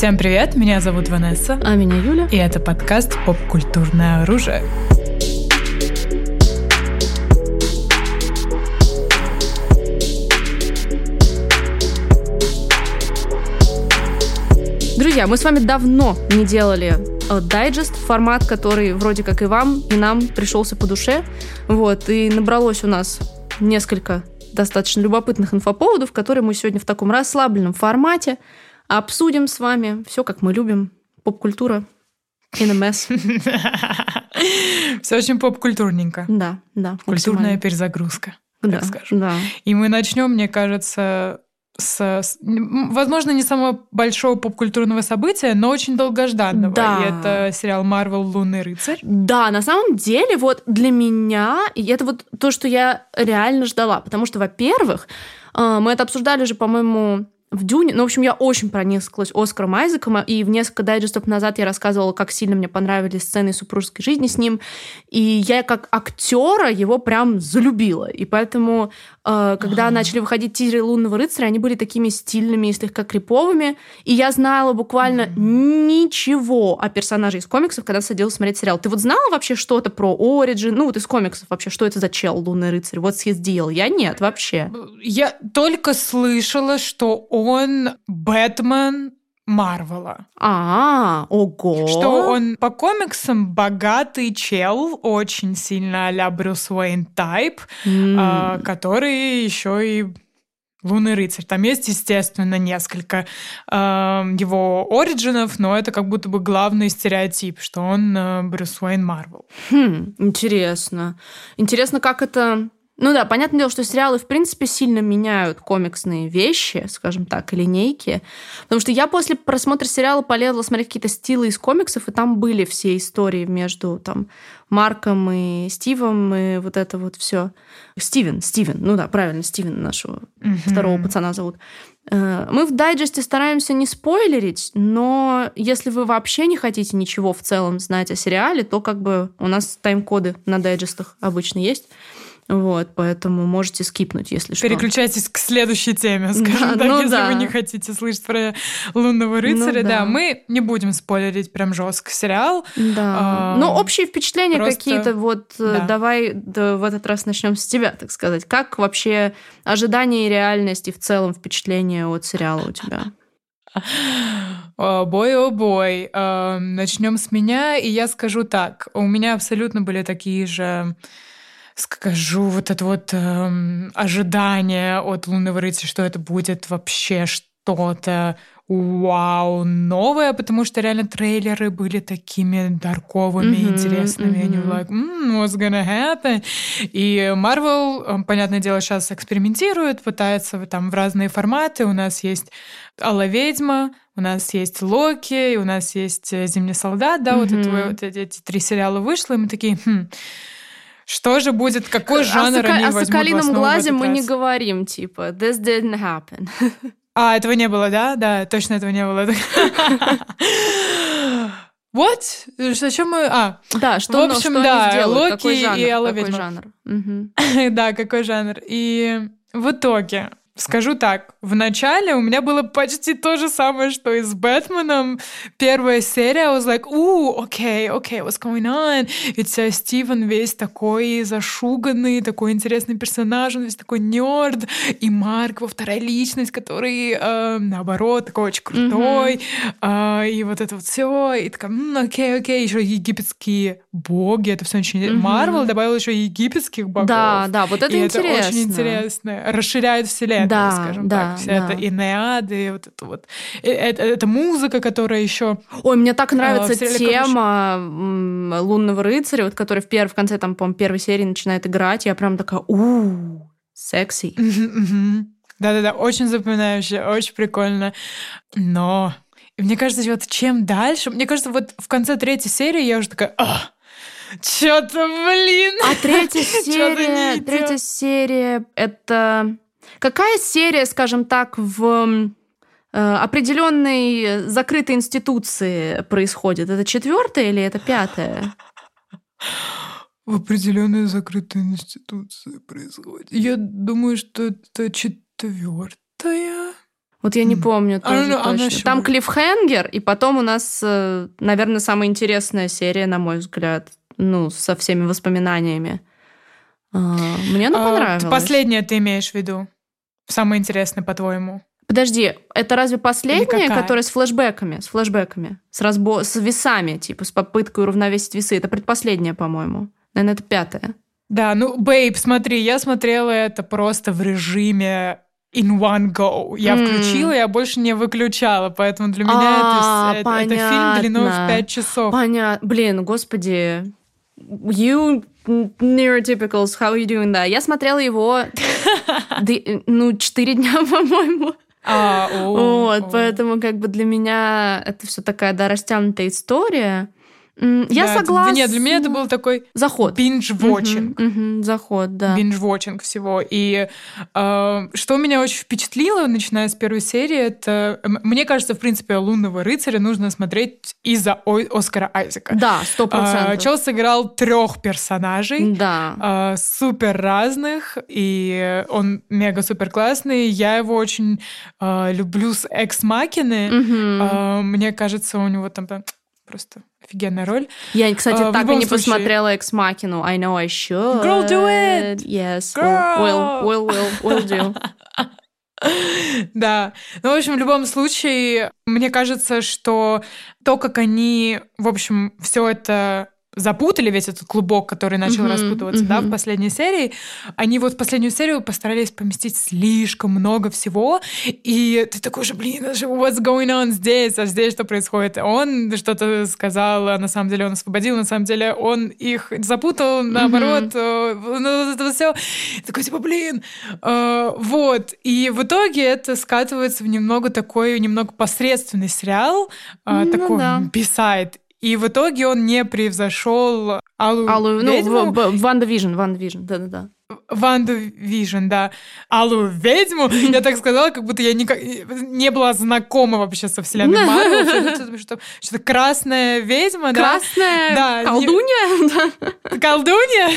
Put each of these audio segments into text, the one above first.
Всем привет, меня зовут Ванесса. А меня Юля. И это подкаст «Поп-культурное оружие». Друзья, мы с вами давно не делали э, дайджест, формат, который вроде как и вам, и нам пришелся по душе. Вот, и набралось у нас несколько достаточно любопытных инфоповодов, которые мы сегодня в таком расслабленном формате обсудим с вами все, как мы любим. Поп-культура mess. Все очень поп-культурненько. Да, да. Культурная перезагрузка, так да, скажем. Да. И мы начнем, мне кажется, с, возможно, не самого большого поп-культурного события, но очень долгожданного. Да. И это сериал Марвел Лунный рыцарь. Да, на самом деле, вот для меня, это вот то, что я реально ждала. Потому что, во-первых, э, мы это обсуждали уже, по-моему, в Дюне. Ну, в общем, я очень прониклась Оскаром Айзеком, и в несколько дайджестов назад я рассказывала, как сильно мне понравились сцены супружеской жизни с ним. И я как актера его прям залюбила. И поэтому, э, когда ага. начали выходить тизеры «Лунного рыцаря», они были такими стильными и слегка криповыми. И я знала буквально ага. ничего о персонаже из комиксов, когда садилась смотреть сериал. Ты вот знала вообще что-то про Ориджин? Ну, вот из комиксов вообще, что это за чел «Лунный рыцарь»? Вот deal. Я нет вообще. Я только слышала, что он Бэтмен Марвела. А, ого. Что он по комиксам богатый чел, очень сильно а-ля Брюс Уэйн тайп, mm. а, который еще и Лунный рыцарь. Там есть, естественно, несколько э, его оригинов, но это как будто бы главный стереотип, что он э, Брюс Уэйн Марвел. Хм, интересно. Интересно, как это ну да, понятное дело, что сериалы, в принципе, сильно меняют комиксные вещи, скажем так, линейки. Потому что я после просмотра сериала полезла смотреть какие-то стилы из комиксов, и там были все истории между там Марком и Стивом, и вот это вот все. Стивен, Стивен, ну да, правильно, Стивен нашего mm-hmm. второго пацана зовут. Э, мы в дайджесте стараемся не спойлерить, но если вы вообще не хотите ничего в целом знать о сериале, то как бы у нас тайм-коды на дайджестах обычно есть. Вот, поэтому можете скипнуть, если что. Переключайтесь к следующей теме, скажем да, так, ну если да. вы не хотите слышать про лунного рыцаря. Ну, да. да, мы не будем спойлерить прям жестко сериал. Да. А, Но общие впечатления просто... какие-то, вот э, да. давай да, в этот раз начнем с тебя, так сказать. Как вообще ожидания и реальность и в целом впечатления от сериала у тебя? Бой, о бой. Начнем с меня, и я скажу так. У меня абсолютно были такие же скажу, вот это вот эм, ожидание от лунного рыцаря, что это будет вообще что-то вау, новое, потому что реально трейлеры были такими дарковыми, mm-hmm, интересными. Mm-hmm. Они like, mm, what's gonna happen? И Marvel, эм, понятное дело, сейчас экспериментирует, пытается там в разные форматы. У нас есть Алла Ведьма, у нас есть Локи, у нас есть Зимний солдат, да, mm-hmm. вот, это, вот эти, эти три сериала вышло, и мы такие, хм, что же будет, какой жанр о они возьмут О «Соколином глазе» мы не говорим, типа, this didn't happen. А, этого не было, да? Да, точно этого не было. Вот, что, о чем мы... А, да, что, в общем, что да, они сделают, Локи какой жанр, и Алла какой Ведьма. жанр. Угу. да, какой жанр. И в итоге Скажу так, в начале у меня было почти то же самое, что и с Бэтменом. Первая серия, I was like, ooh, окей, окей, what's going on? Ведь Стивен весь такой зашуганный, такой интересный персонаж, он весь такой нерд. И Марк, его вторая личность, который, э, наоборот, такой очень крутой. Mm-hmm. Э, и вот это вот все. И такая, окей, окей, еще египетские боги, это все очень... Марвел mm-hmm. добавил еще египетских богов. Да, да, вот это и интересно. это очень интересно. Расширяет вселенную да, скажем да, так. Вся да. эта Инеады, вот это вот. Это, это музыка, которая еще. Ой, мне так нравится э, тема Корыш... лунного рыцаря, вот, который в, перв... в конце, там, по первой серии начинает играть. Я прям такая, у секси. Да-да-да, очень запоминающая, очень прикольно. Но мне кажется, вот чем дальше, мне кажется, вот в конце третьей серии я уже такая, а, что-то, блин. А третья серия, третья серия, это Какая серия, скажем так, в э, определенной закрытой институции происходит? Это четвертая или это пятая? В определенной закрытой институции происходит. Я думаю, что это четвертая. Вот я не помню А, тоже ну, она точно. ещё Там будет. клиффхенгер, и потом у нас, э, наверное, самая интересная серия, на мой взгляд, ну, со всеми воспоминаниями. А, Мне она А, понравилась. Последнее ты имеешь в виду? Самое интересное, по-твоему? Подожди, это разве последняя, которая с флешбэками, с флешбэками, с, разбо... с весами, типа, с попыткой уравновесить весы? Это предпоследняя, по-моему. Наверное, это пятая. Да, ну, Бейб, смотри, я смотрела это просто в режиме in one go. Я М. включила, я больше не выключала, поэтому для меня А, это, это, это фильм длиной в. 5 часов. Понятно. Блин, господи. You neurotypicals, how you doing that? Я смотрела его, ну, четыре дня, по-моему. А, о, Вот, о. поэтому как бы для меня это все такая, да, растянутая история. Я Да, согласна. Нет, для меня это был такой заход. binge-watching. Мгм, мгм, заход, да. Binge-watching всего. И э, что меня очень впечатлило, начиная с первой серии, это... Мне кажется, в принципе, «Лунного рыцаря» нужно смотреть из-за Оскара Айзека. Да, сто А, процентов. Чел сыграл трех персонажей. Да. а, супер разных, и он мега супер классный. Я его очень а, люблю с Экс Макины. Мгм. мне кажется, у него там просто офигенная роль. Я, кстати, а, так и не случае- посмотрела Экс Макину. I know I should. Girl, do it! Yes. Girl! Will, will, will, will do. Да. Ну, в общем, в любом случае, мне кажется, что то, как они, в общем, все это запутали весь этот клубок, который начал Мгм, распутываться, да, в последней серии. Они вот в последнюю серию постарались поместить слишком много всего, и ты такой же, блин, же what's going on здесь, а здесь что происходит? Он что-то сказал, а на самом деле он освободил, на самом деле он их запутал, наоборот, э, ну, вот это все. Такой, типа, блин, э, вот. И в итоге это скатывается в немного такой, немного посредственный сериал, э, Ну такой да. И в итоге он не превзошел Аллу, Аллу, ну, ведьму, Ванда Вижн, Ванда Вижн, да-да-да. Ванду Вижн, да. Алую ведьму. Я так сказала, как будто я никак не была знакома вообще со вселенной Марвел. Что-то, что- красная ведьма, да? Красная Да, колдунья? Колдунья.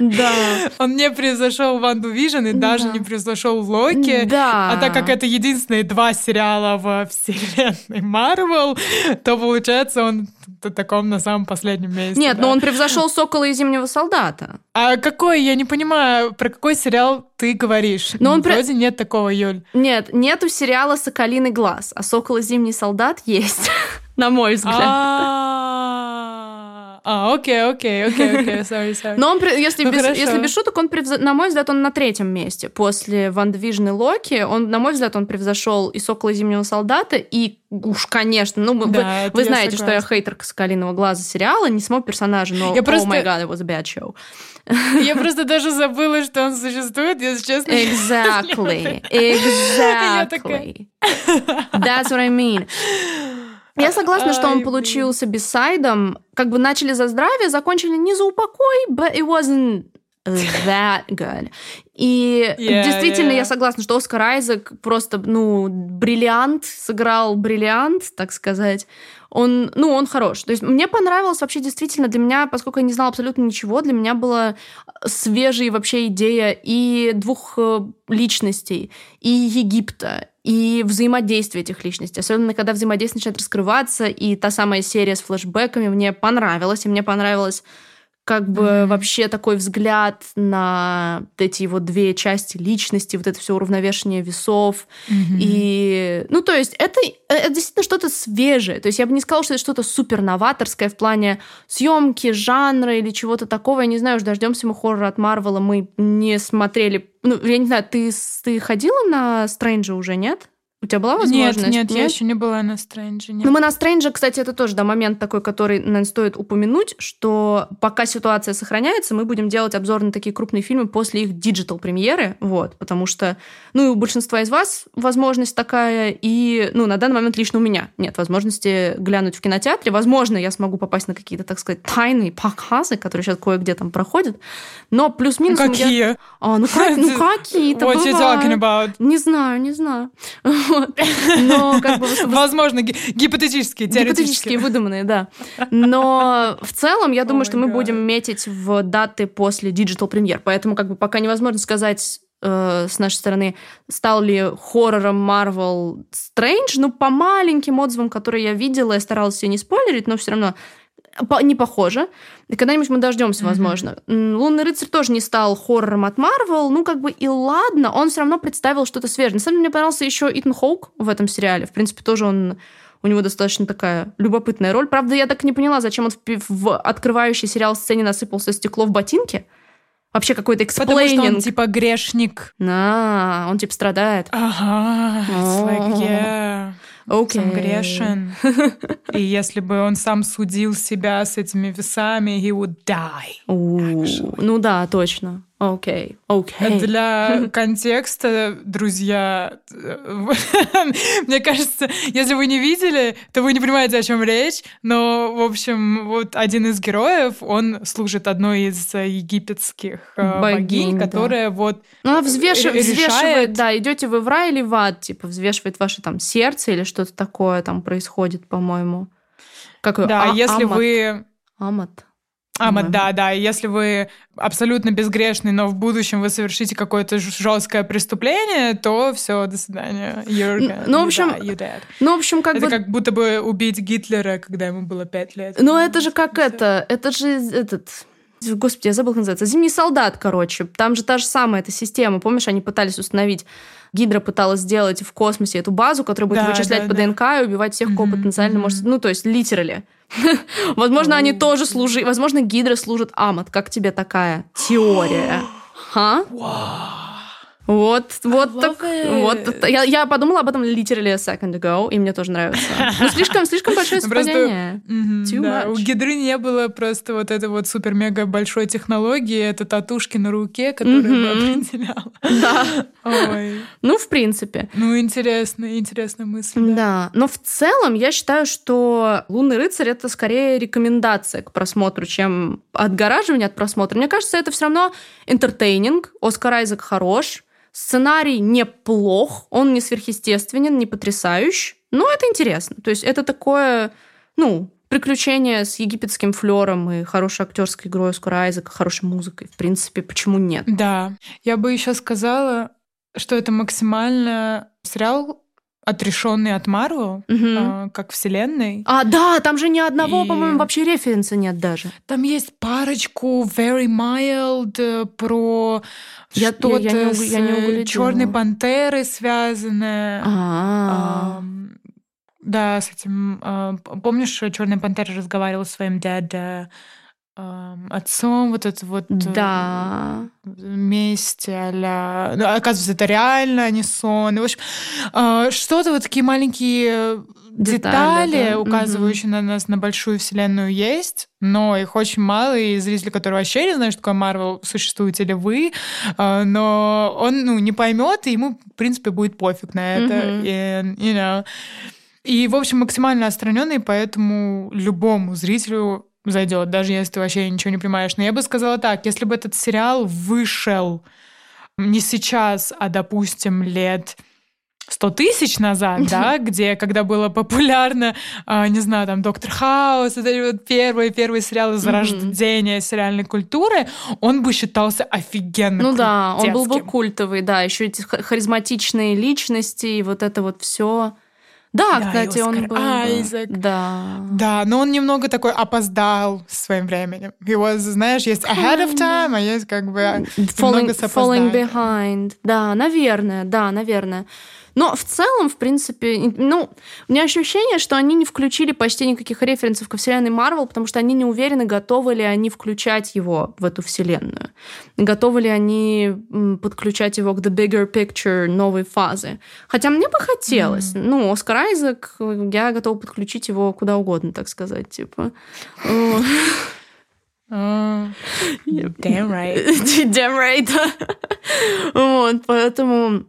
Да. Он не превзошел Ванду Вижн и даже Да. не превзошел Локи. Да. А так как это единственные два сериала во вселенной Марвел, то получается он таком на самом последнем месте. Нет, да. но он превзошел Сокола и Зимнего солдата. А какой, я не понимаю, про какой сериал ты говоришь? Но он про- Вроде нет такого, Юль. Нет, нету сериала «Соколиный глаз», а «Сокол и Зимний солдат» есть, на мой взгляд. А, окей, окей, окей, окей, sorry, sorry. Но он, если, Ну, без, хорошо. если без шуток, он, превзо- на мой взгляд, он на третьем месте. После Ван Движн и Локи, он, на мой взгляд, он превзошел и Сокола и Зимнего солдата, и уж, конечно, ну, вы, Да, вы я знаете, что я согласна. хейтерка «Соколиного глаза» сериала, не самого персонажа, но Я oh просто- my god, it was a bad show. Я просто даже забыла, что он существует, если честно. Exactly. Exactly. That's what I mean. Я согласна, что он получился бисайдом. Как бы начали за здравие, закончили не за упокой, but it wasn't that good. И Yeah, действительно, yeah. я согласна, что Оскар Айзек просто, ну, бриллиант, сыграл бриллиант, так сказать. Он, ну, он хорош. То есть мне понравилось вообще действительно для меня, поскольку я не знала абсолютно ничего, для меня была свежая вообще идея и двух э, личностей, и Египта, и взаимодействие этих личностей. Особенно, когда взаимодействие начинает раскрываться, и та самая серия с флешбэками мне понравилась, и мне понравилось как бы Мгм. вообще такой взгляд на эти его две части личности, вот это все уравновешение весов. Мгм. И, ну, то есть это, это действительно что-то свежее. То есть я бы не сказала, что это что-то супер новаторское в плане съемки, жанра или чего-то такого. Я не знаю, уж дождемся мы хоррора от Марвела, мы не смотрели. Ну, я не знаю, ты, ты ходила на Стрэнджа уже, нет? У тебя была Нет, возможность? нет, я еще не была на Стрэнджи. нет. Ну, мы на Стрэнджа, кстати, это тоже да, момент такой, который, наверное, стоит упомянуть, что пока ситуация сохраняется, мы будем делать обзор на такие крупные фильмы после их digital-премьеры, вот, потому что, ну, и у большинства из вас возможность такая, и, ну, на данный момент лично у меня нет возможности глянуть в кинотеатре. Возможно, я смогу попасть на какие-то, так сказать, тайные показы, которые сейчас кое-где там проходят, но плюс-минус... я- Какие? А, ну, как- ну, какие-то What you бывают. talking about? Не знаю, не знаю. Вот. Но как бы Возможно, ги- гипотетические, Гипотетические, теоретические. выдуманные, да. Но в целом, я думаю, Oh что мы God. будем метить в даты после digital премьер. Поэтому как бы пока невозможно сказать э, с нашей стороны, стал ли хоррором Marvel Strange, ну, по маленьким отзывам, которые я видела, я старалась ее не спойлерить, но все равно не похоже. Когда-нибудь мы дождемся, mm-hmm. возможно. Лунный рыцарь тоже не стал хоррором от Марвел. Ну, как бы и ладно, он все равно представил что-то свежее. На самом деле, мне понравился еще Итан Хоук в этом сериале. В принципе, тоже он у него достаточно такая любопытная роль. Правда, я так и не поняла, зачем он в, в открывающий сериал сцене насыпался стекло в ботинке. Вообще какой-то explaining. Потому что он типа грешник. На, он типа страдает. Ага, it's like, yeah. Okay. Сам грешен. И если бы он сам судил себя с этими весами, he would die. Ну да, точно. Окей, okay. окей. Okay. Для контекста, друзья, мне кажется, если вы не видели, то вы не понимаете, о чем речь. Но, в общем, вот один из героев, он служит одной из египетских э, богинь, богинь которая да. вот ну, она взвешивает, взвешивает, да, идете вы в рай или в ад, типа взвешивает ваше там сердце или что-то такое там происходит, по-моему. Как да, а, если амат. вы Амат. Амат, да, да. Если вы абсолютно безгрешный, но в будущем вы совершите какое-то жесткое преступление, то все, до свидания. You're ну, в общем, dead. Ну, в общем, как это бы... как будто бы убить Гитлера, когда ему было пять лет. Ну, это же как все. это, это же этот... Господи, я забыл, как называется. Зимний солдат, короче. Там же та же самая эта система. Помнишь, они пытались установить Гидра пыталась сделать в космосе эту базу, которая будет да, вычислять да, по да. ДНК и убивать всех, кого mm-hmm. потенциально может... Ну, то есть, литерали. Возможно, они тоже служили... Возможно, Гидра служит Амат. Как тебе такая теория? Ха? Вот, вот так, вот. Я, я подумала об этом literally a second ago, и мне тоже нравится. Ну, слишком, слишком большое совпадение. да, у Гидры не было просто вот этой вот супер-мега большой технологии, это татушки на руке, которая бы определяла. Да. Ой. Ну, в принципе. Ну, интересная, интересная мысль. Да. да. Но в целом я считаю, что «Лунный рыцарь» — это скорее рекомендация к просмотру, чем отгораживание от просмотра. Мне кажется, это все равно entertaining. Оскар Айзек хорош. Сценарий неплох, он не сверхъестественен, не потрясающий, но это интересно. То есть это такое, ну, приключение с египетским флером и хорошей актерской игрой Оскара Айзека, хорошей музыкой. В принципе, почему нет? Да. Я бы еще сказала, что это максимально сериал отрешенный от Марвел, угу. э, как вселенной. А, да, там же ни одного, и... по-моему, вообще референса нет даже. Там есть парочку very mild э, про я, что-то я, я, с я не Черной пантерой связанное. А-а-а. Да, с этим. Э, помнишь, Черная пантера разговаривала с своим дядя отцом, вот это вот э, да. месть а ну, оказывается, это реально, а не сон. И, в общем, а, что-то вот такие маленькие детали, детали да. указывающие угу. на нас на большую вселенную есть, но их очень мало, и зрители, которые вообще не знают, что такое Марвел, существуете ли вы, а, но он ну, не поймет, и ему, в принципе, будет пофиг на это. Угу. И, you know. и, в общем, максимально отстраненный, поэтому любому зрителю зайдет, даже если ты вообще ничего не понимаешь. Но я бы сказала так, если бы этот сериал вышел не сейчас, а, допустим, лет сто тысяч назад, да, где, когда было популярно, э, не знаю, там, Доктор Хаус, это вот первые, первые сериалы зарождения mm-hmm. сериальной культуры, он бы считался офигенно Ну да, он был бы культовый, да, еще эти харизматичные личности и вот это вот все. Да, да кстати, он был... Айзек. Да. Да, но он немного такой опоздал своим временем. Was, знаешь, есть ahead of time, а есть как бы falling, falling behind. Да, наверное, да, наверное. Но в целом, в принципе, ну, у меня ощущение, что они не включили почти никаких референсов ко вселенной Марвел, потому что они не уверены, готовы ли они включать его в эту вселенную. Готовы ли они подключать его к The Bigger Picture новой фазы. Хотя мне бы хотелось. Mm-hmm. Ну, Оскар Айзек, я готова подключить его куда угодно, так сказать, типа. Uh, damn right. damn right. вот, поэтому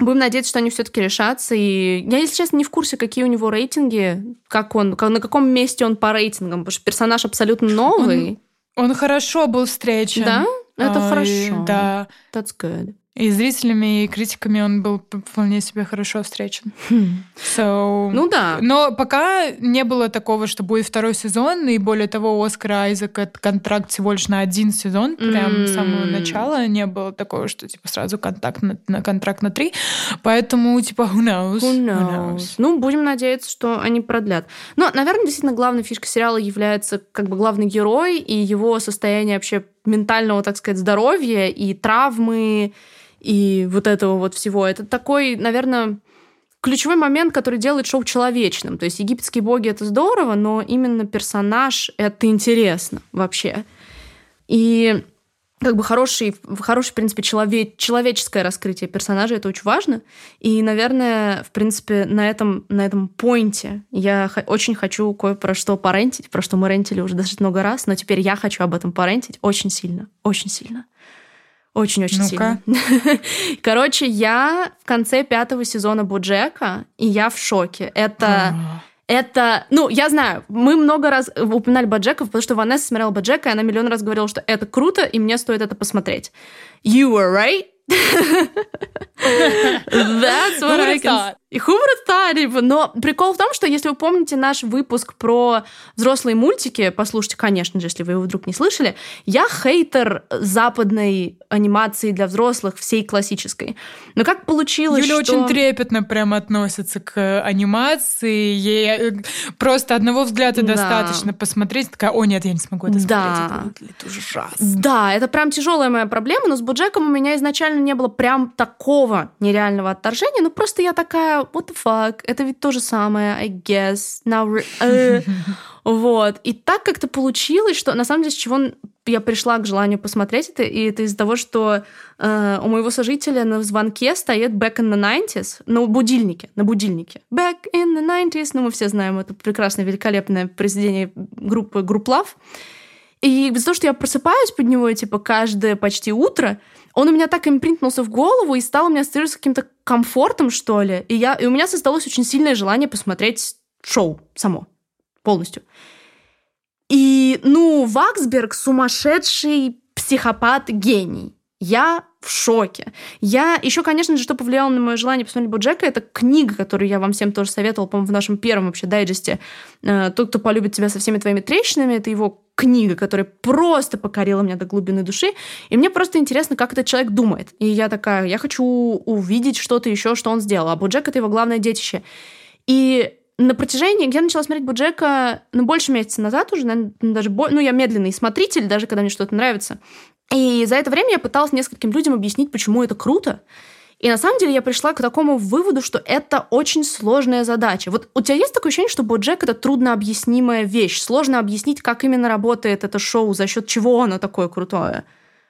Будем надеяться, что они все-таки решатся. И я, если честно, не в курсе, какие у него рейтинги, как он, как, на каком месте он по рейтингам, потому что персонаж абсолютно новый. Он, он хорошо был встречен. Да? Это а, хорошо. Да. That's good. И зрителями, и критиками он был вполне себе хорошо встречен. Хм. So... Ну да. Но пока не было такого, что будет второй сезон, и более того, Оскара Айзек это контракт всего лишь на один сезон, прям mm. с самого начала не было такого, что типа сразу контакт на, на контракт на три, поэтому типа who knows? Who knows? Who knows? Ну будем надеяться, что они продлят. Но, наверное, действительно главной фишкой сериала является как бы главный герой и его состояние вообще ментального, так сказать, здоровья и травмы и вот этого вот всего. Это такой, наверное, ключевой момент, который делает шоу человечным. То есть египетские боги — это здорово, но именно персонаж — это интересно вообще. И как бы хороший, хороший, в принципе, человек, человеческое раскрытие персонажа, это очень важно. И, наверное, в принципе, на этом, на этом поинте я очень хочу кое про что порентить, про что мы рентили уже достаточно много раз, но теперь я хочу об этом порентить очень сильно, очень сильно. Очень-очень ну сильно. Короче, я в конце пятого сезона Буджека, и я в шоке. Это... Это, ну, я знаю, мы много раз упоминали Баджека, потому что Ванесса смотрела Баджека, и она миллион раз говорила, что это круто, и мне стоит это посмотреть. You were right. That's what I can... И who would thought? Но прикол в том, что если вы помните наш выпуск про взрослые мультики, послушайте, конечно же, если вы его вдруг не слышали, я хейтер западной анимации для взрослых, всей классической. Но как получилось, Юля что... очень трепетно прям относится к анимации. Ей э, просто одного взгляда да. достаточно посмотреть. Такая, о нет, я не смогу это да. смотреть. Это, это ужасно. Да, это прям тяжелая моя проблема, но с БоДжеком у меня изначально не было прям такого нереального отторжения. Ну просто я такая, what the fuck, это ведь то же самое, I guess. Now, uh, вот. И так как-то получилось, что на самом деле с чего я пришла к желанию посмотреть это, и это из-за того, что э, у моего сожителя на звонке стоит Back in the 90s, на будильнике, на будильнике. Back in the 90s, ну мы все знаем это прекрасное, великолепное произведение группы Grouplove. И из-за того, что я просыпаюсь под него, типа, каждое почти утро, он у меня так импринтнулся в голову и стал у меня ассоциироваться каким-то комфортом, что ли. И, я, и у меня создалось очень сильное желание посмотреть шоу само, полностью. И, ну, Ваксберг сумасшедший психопат-гений. Я в шоке. Я еще, конечно же, что повлияло на мое желание посмотреть Боджека, это книга, которую я вам всем тоже советовала, по-моему, в нашем первом вообще дайджесте. Э, «Тот, кто полюбит тебя со всеми твоими трещинами». Это его книга, которая просто покорила меня до глубины души. И мне просто интересно, как этот человек думает. И я такая, я хочу увидеть что-то еще, что он сделал. А Боджек — это его главное детище. И на протяжении, я начала смотреть Боджека, ну, больше месяца назад уже, наверное, даже, ну, я медленный смотритель, даже когда мне что-то нравится. И за это время я пыталась нескольким людям объяснить, почему это круто. И на самом деле я пришла к такому выводу, что это очень сложная задача. Вот у тебя есть такое ощущение, что Боджек — это трудно объяснимая вещь? Сложно объяснить, как именно работает это шоу, за счет чего оно такое крутое?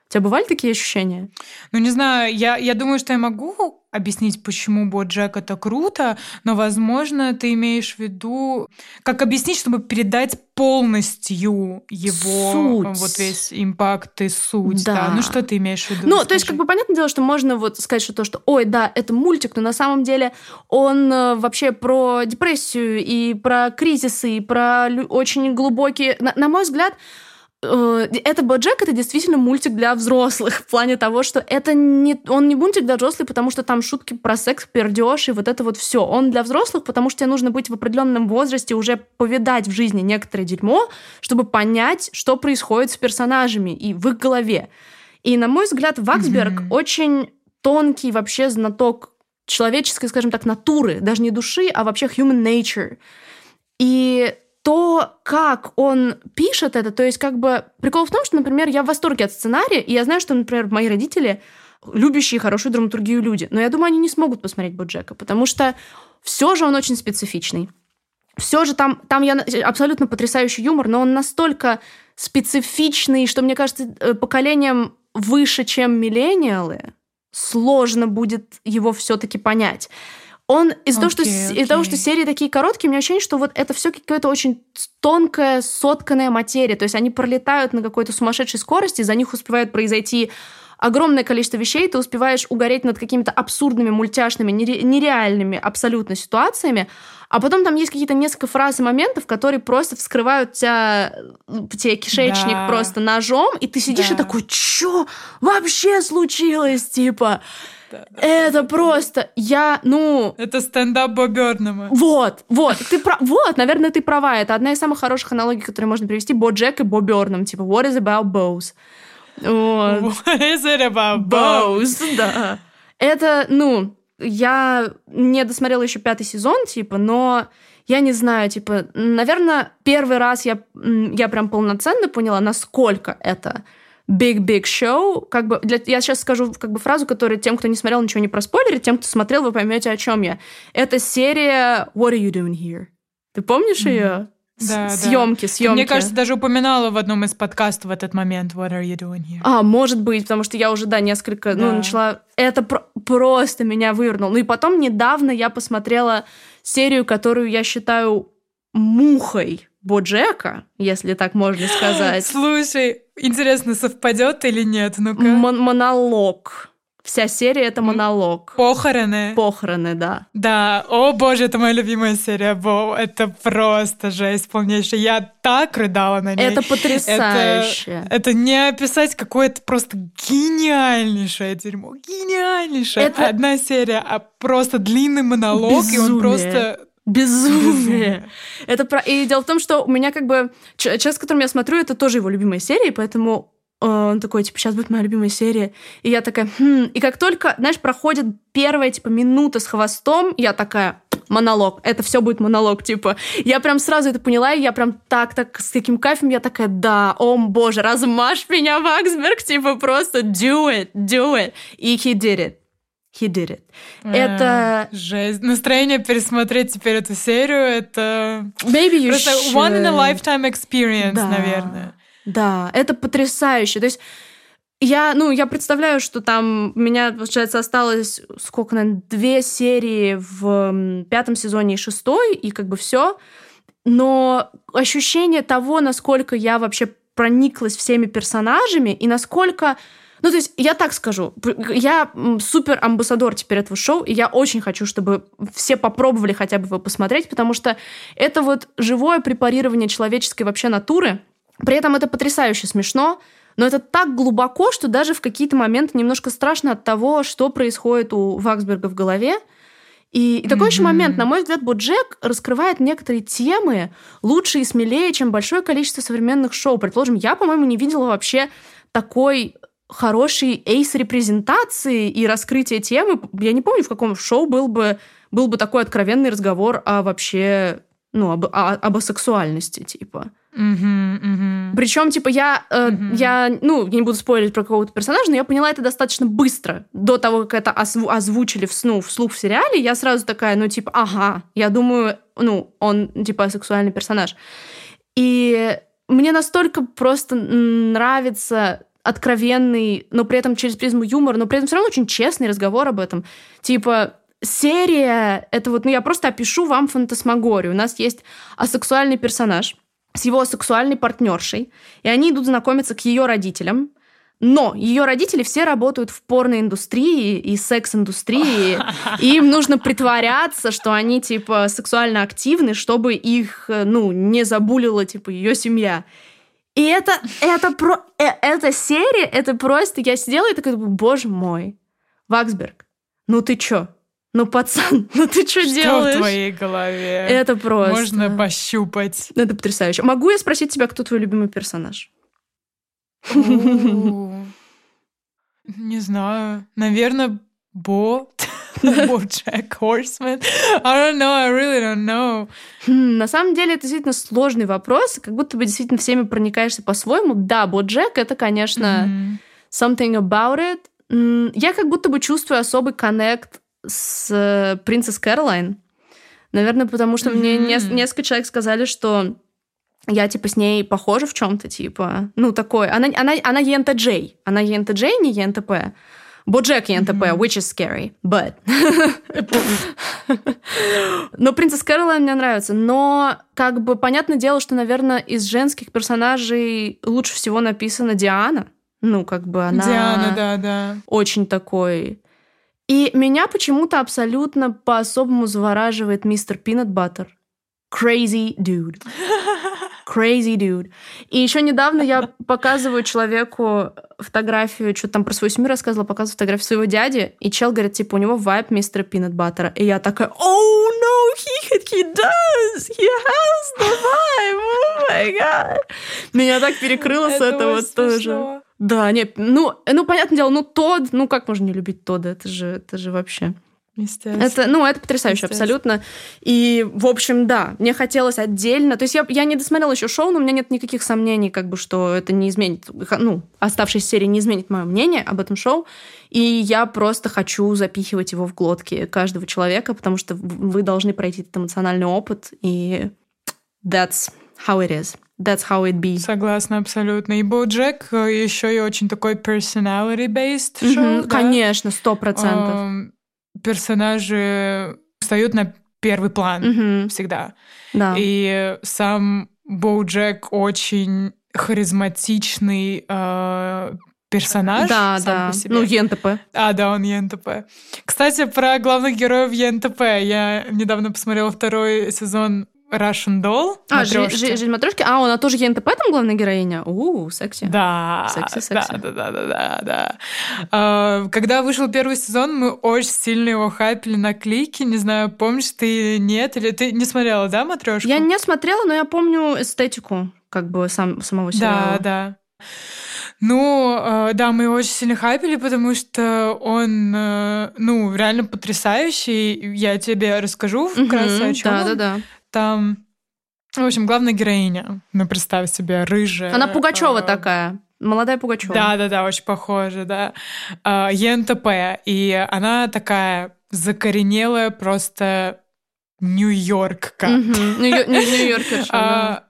У тебя бывали такие ощущения? Ну, не знаю, я, я думаю, что я могу объяснить, почему Боджек это круто, но, возможно, ты имеешь в виду, как объяснить, чтобы передать полностью его суть. вот весь импакт и суть. Да. да. Ну, что ты имеешь в виду? Ну, скажи? то есть, как бы, понятное дело, что можно вот сказать, что то, что, ой, да, это мультик, но на самом деле он э, вообще про депрессию и про кризисы, и про очень глубокие... На, на мой взгляд, это Боджек это действительно мультик для взрослых в плане того, что это не он не мультик для взрослых, потому что там шутки про секс, пердеж и вот это вот все. Он для взрослых, потому что тебе нужно быть в определенном возрасте уже повидать в жизни некоторое дерьмо, чтобы понять, что происходит с персонажами и в их голове. И на мой взгляд, Ваксберг mm-hmm. очень тонкий вообще знаток человеческой, скажем так, натуры, даже не души, а вообще human nature. И то, как он пишет это, то есть как бы прикол в том, что, например, я в восторге от сценария, и я знаю, что, например, мои родители любящие хорошую драматургию люди, но я думаю, они не смогут посмотреть Боджека, потому что все же он очень специфичный. Все же там, там я абсолютно потрясающий юмор, но он настолько специфичный, что, мне кажется, э, поколением выше, чем миллениалы, сложно будет его все-таки понять. Он из-за okay, того, что, okay. из того, что серии такие короткие, у меня ощущение, что вот это все какая-то очень тонкая, сотканная материя. То есть они пролетают на какой-то сумасшедшей скорости, за них успевает произойти огромное количество вещей, ты успеваешь угореть над какими-то абсурдными, мультяшными, нереальными абсолютно ситуациями, а потом там есть какие-то несколько фраз и моментов, которые просто вскрывают тебя, тебе кишечник да. просто ножом, и ты сидишь да. и такой, что вообще случилось, типа... Да, да, это да, просто я, ну... Это стендап Бобернама. Вот, вот, ты про... вот, наверное, ты права. Это одна из самых хороших аналогий, которые можно привести. Бо Джек и Бо Бёрнам. Типа, what is about bows? Вот. What is it about bows? Да. Это, ну, я не досмотрела еще пятый сезон, типа, но я не знаю, типа, наверное, первый раз я, я прям полноценно поняла, насколько это big-big show. Как бы для, я сейчас скажу как бы фразу, которую тем, кто не смотрел, ничего не проспойлерит, тем, кто смотрел, вы поймете, о чем я. Это серия What are you doing here? Ты помнишь mm-hmm. ее? Да, съемки, да. съемки. Мне кажется, даже упоминала в одном из подкастов в этот момент What are you doing here? А, может быть, потому что я уже, да, несколько, ну, да. ну, начала... Это про- просто меня вывернуло. Ну и потом недавно я посмотрела серию, которую я считаю мухой Боджека, если так можно сказать. Слушай, интересно, совпадет или нет? Ну-ка. Мон- монолог. Вся серия это монолог. Похороны. Похороны, да. Да. О боже, это моя любимая серия. Бо, это просто жесть полнейшая. Я так рыдала на ней. Это потрясающе. Это, это не описать какое-то просто гениальнейшее дерьмо. Гениальнейшее. Это одна серия, а просто длинный монолог, Безумие. и он просто Безумие. Это про... И дело в том, что у меня как бы... Человек, с которым я смотрю, это тоже его любимая серия, поэтому он такой, типа, сейчас будет моя любимая серия. И я такая, хм. И как только, знаешь, проходит первая, типа, минута с хвостом, я такая, монолог. Это все будет монолог, типа. Я прям сразу это поняла, и я прям так, так, с таким кайфом, я такая, да, о боже, размажь меня, Ваксберг, типа, просто do it, do it. И he did it. He did it. А, это... Жесть. Настроение пересмотреть теперь эту серию, это... Maybe you Просто should. one in a lifetime experience, да. наверное. Да, это потрясающе. То есть я, ну, я представляю, что там у меня, получается, осталось сколько, наверное, две серии в пятом сезоне и шестой, и как бы все. Но ощущение того, насколько я вообще прониклась всеми персонажами и насколько... Ну, то есть, я так скажу, я супер амбассадор теперь этого шоу, и я очень хочу, чтобы все попробовали хотя бы его посмотреть, потому что это вот живое препарирование человеческой вообще натуры, при этом это потрясающе смешно, но это так глубоко, что даже в какие-то моменты немножко страшно от того, что происходит у Ваксберга в голове. И, и такой mm-hmm. еще момент, на мой взгляд, Боджек раскрывает некоторые темы лучше и смелее, чем большое количество современных шоу. Предположим, я, по-моему, не видела вообще такой хорошей эйс-репрезентации и раскрытия темы. Я не помню, в каком шоу был бы, был бы такой откровенный разговор о вообще, ну, об, о, об асексуальности, типа. Угу, угу. Причем, типа, я, э, угу. я, ну, не буду спойлерить про какого-то персонажа, но я поняла это достаточно быстро. До того, как это озву- озвучили в, ну, вслух в сериале, я сразу такая, ну, типа, ага, я думаю, ну, он, типа, сексуальный персонаж. И мне настолько просто нравится откровенный, но при этом через призму юмора, но при этом все равно очень честный разговор об этом. Типа, серия, это вот, ну, я просто опишу вам фантасмагорию. У нас есть асексуальный персонаж, с его сексуальной партнершей, и они идут знакомиться к ее родителям. Но ее родители все работают в порноиндустрии и секс-индустрии, и им нужно притворяться, что они типа сексуально активны, чтобы их, ну, не забулила типа ее семья. И это, это про, э, эта серия, это просто, я сидела и такая, боже мой, Ваксберг, ну ты чё? Ну, пацан, ну ты что делаешь? Что в твоей голове? Это просто... Можно пощупать. Это потрясающе. Могу я спросить тебя, кто твой любимый персонаж? Не знаю. Наверное, Бо. Бо Джек Хорсман. I don't know, I really don't know. Хм, на самом деле, это действительно сложный вопрос. Как будто бы действительно всеми проникаешься по-своему. Да, Бо Джек — это, конечно, something about it. Я как будто бы чувствую особый коннект с Принцесс Кэролайн. Наверное, потому что mm-hmm. мне не, несколько человек сказали, что я, типа, с ней похожа в чем то типа. Ну, такой. Она, она, она ENTJ. Она ENTJ, не ENTP. Боджек ENTP, mm-hmm. which is scary, but... Но принцесса Кэролайн мне нравится. Но, как бы, понятное дело, что, наверное, из женских персонажей лучше всего написана Диана. Ну, как бы она... Диана, да, да. Очень такой... И меня почему-то абсолютно по-особому завораживает мистер Пинат Баттер. Crazy dude. Crazy dude. И еще недавно я показываю человеку фотографию, что там про свою семью рассказывала, показываю фотографию своего дяди, и чел говорит, типа, у него вайп мистера Пинат Баттера. И я такая, oh no, he, he does, he has the vibe, oh my god. Меня так перекрыло с этого тоже. Да, нет, ну, ну, понятное дело, ну, Тод, ну, как можно не любить Тода? Это же, это же вообще... Это, ну, это потрясающе абсолютно. И, в общем, да, мне хотелось отдельно. То есть я, я не досмотрела еще шоу, но у меня нет никаких сомнений, как бы, что это не изменит, ну, оставшаяся серия не изменит мое мнение об этом шоу. И я просто хочу запихивать его в глотки каждого человека, потому что вы должны пройти этот эмоциональный опыт, и that's how it is. That's how it be. Согласна абсолютно. И Боджек э, еще и очень такой personality-based mm-hmm, шоу. Конечно, сто процентов. Эм, персонажи встают на первый план mm-hmm. всегда. Да. И сам Боуджек очень харизматичный э, персонаж. Да, да. Ну, ЕНТП. А, да, он ЕНТП. Кстати, про главных героев ЕНТП. Я недавно посмотрела второй сезон Russian Doll. А, жизнь матрешки. А, она тоже ЕНТП там главная героиня? У, секси. Да. Секси, секси. Да, да, да, да, да. А, когда вышел первый сезон, мы очень сильно его хайпили на клике. Не знаю, помнишь ты или нет, или ты не смотрела, да, матрешку? Я не смотрела, но я помню эстетику как бы сам, самого сериала. Да, да. Ну, э, да, мы его очень сильно хайпили, потому что он, э, ну, реально потрясающий. Я тебе расскажу вкратце, угу, о чем Да, да, да. Там, в общем, главная героиня, ну, представь себе, рыжая. Она Пугачева э, такая. Молодая Пугачева. Да, да, да, очень похожа, да. Э, ЕНТП. И она такая закоренелая просто Нью-Йоркка. Нью-Йоркерша, да.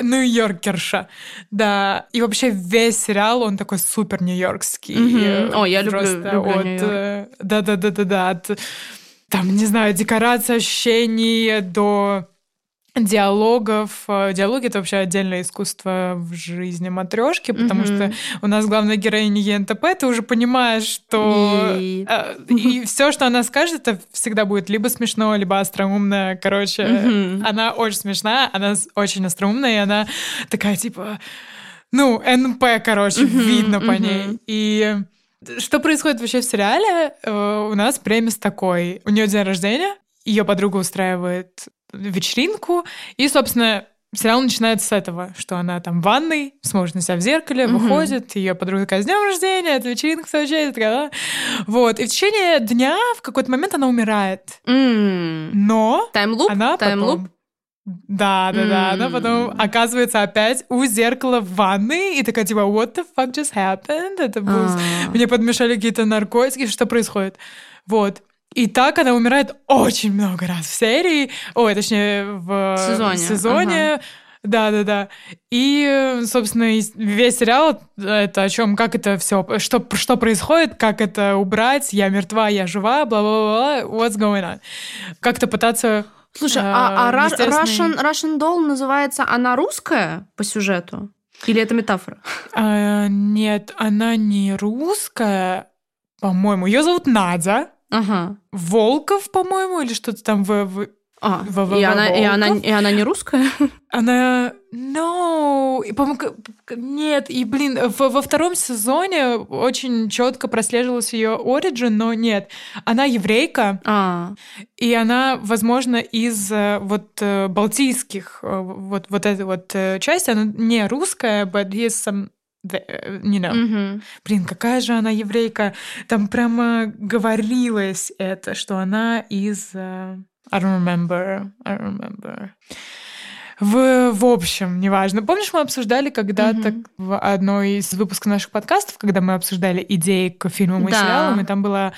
Нью-Йоркерша, да. И вообще весь сериал, он такой супер нью-йоркский. О, я люблю, люблю. Да-да-да-да-да. Там, не знаю, декорации, ощущений до диалогов. Э, диалоги — это вообще отдельное искусство в жизни матрешки, потому mm-hmm. что у нас главная героиня ЕНТП, ты уже понимаешь, что... И, э, и все, что она скажет, это всегда будет либо смешно, либо остроумно. Короче, mm-hmm. она очень смешная, она очень остроумная, и она такая, типа... Ну, НП, короче, mm-hmm. видно по ней. И... Что происходит вообще в сериале? Э, у нас премис такой. У нее день рождения, ее подруга устраивает вечеринку, и, собственно, сериал начинается с этого, что она там в ванной, смотрит на себя в зеркале, mm-hmm. выходит, ее подруга такая, с днем рождения, это вечеринка случается, такая, Вот, и в течение дня в какой-то момент она умирает. Mm. Но Таймлуп? она Таймлуп? потом... Да, да, да. Она потом оказывается опять у зеркала в ванной и такая типа, what the fuck just happened? Это был... А. Мне подмешали какие-то наркотики, что происходит? Вот. И так она умирает очень много раз в серии, ой, точнее, в сезоне. сезоне. Ага. Да, да, да. И, собственно, весь сериал это о чем, как это все, что, что происходит, как это убрать, я мертва, я жива, бла-бла-бла, what's going on. Как-то пытаться Слушай, а, а естественный... Russian, Russian Doll называется, она русская по сюжету? Или это метафора? А, нет, она не русская, по-моему. Ее зовут Надя. Ага. Волков, по-моему, или что-то там в... в... А, в, в, и, она, и, она, и она не русская? Она... No! И, нет. И, блин, во, во втором сезоне очень четко прослеживался ее оригин, но нет. Она еврейка. А. И она, возможно, из э, вот э, балтийских э, вот, вот этой вот части. Она не русская, but he's some you know. Mm-hmm. Блин, какая же она еврейка. Там прямо говорилось это, что она из... Uh, I don't remember. I don't remember. В, в общем, неважно. Помнишь, мы обсуждали когда-то mm-hmm. в одной из выпусков наших подкастов, когда мы обсуждали идеи к фильмам и да. сериалам, и там была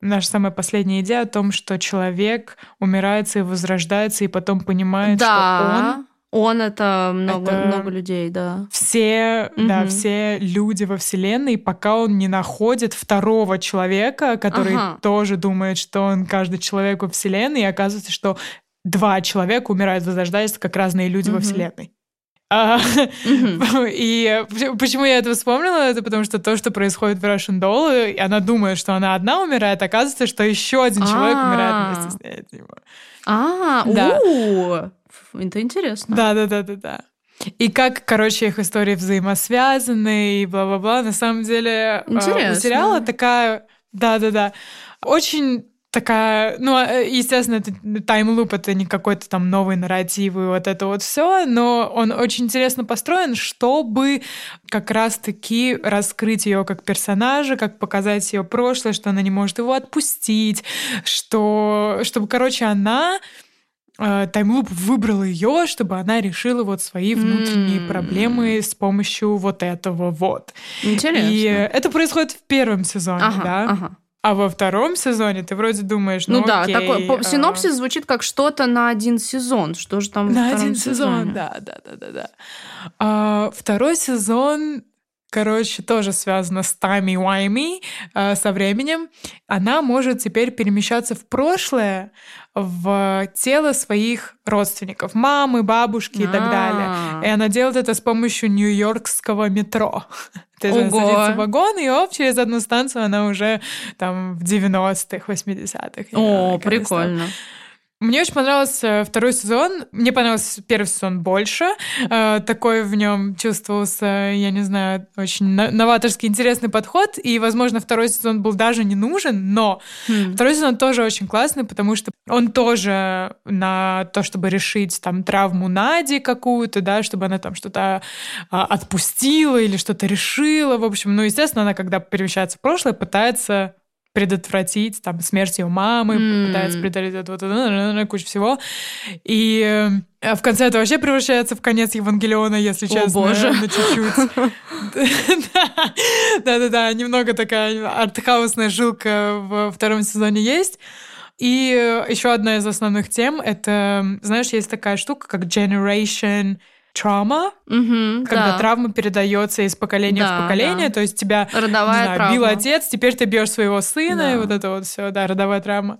наша самая последняя идея о том, что человек умирается и возрождается, и потом понимает, да. что он он это много, это много людей, да. Все, угу. да, все люди во Вселенной, пока он не находит второго человека, который ага. тоже думает, что он каждый человек во Вселенной, и оказывается, что два человека умирают, возрождаясь как разные люди угу. во Вселенной. А, и почему я это вспомнила, это потому что то, что происходит в Russian Doll, и она думает, что она одна умирает, оказывается, что еще один человек умирает вместе с ней. А, да. Это интересно. Да, да, да, да, да. И как, короче, их истории взаимосвязаны и бла-бла-бла. На самом деле, Интересно. у сериала такая... Да-да-да. Очень такая, ну, а, естественно, это таймлуп, это не какой-то там новый нарратив и вот это вот все, но он очень интересно построен, чтобы как раз-таки раскрыть ее как персонажа, как показать ее прошлое, что она не может его отпустить, что, чтобы, короче, она таймлуп выбрал ее, чтобы она решила вот свои внутренние mm. проблемы с помощью вот этого вот. Интересно. И это происходит в первом сезоне, ага, да? Ага. А во втором сезоне ты вроде думаешь, ну, ну да, окей, такой а... синопсис звучит как что-то на один сезон, что же там на один сезон, да, да, да, да, да. А, второй сезон короче, тоже связано с Тами Уайми, э, со временем. Она может теперь перемещаться в прошлое, в тело своих родственников, мамы, бабушки и так далее. А. И она делает это с помощью нью-йоркского метро. То есть она садится в вагон, и оп, через одну станцию она уже там в 90-х, 80-х. О, прикольно. Мне очень понравился второй сезон. Мне понравился первый сезон больше. Э, такой в нем чувствовался, я не знаю, очень новаторский, интересный подход. И, возможно, второй сезон был даже не нужен, но хм. второй сезон тоже очень классный, потому что он тоже на то, чтобы решить там травму Нади какую-то, да, чтобы она там что-то а, отпустила или что-то решила. В общем, ну, естественно, она, когда перемещается в прошлое, пытается предотвратить там смерть ее мамы, mm. пытается предотвратить вот, вот, кучу всего. И э, в конце это вообще превращается в конец Евангелиона, если честно. О, боже. На чуть-чуть. Да-да-да, немного такая артхаусная жилка в втором сезоне есть. И еще одна из основных тем — это, знаешь, есть такая штука, как generation trauma, угу, когда да. травма передается из поколения да, в поколение, да. то есть тебя родовая знаю, травма. бил отец, теперь ты бьешь своего сына, да. и вот это вот все, да, родовая травма.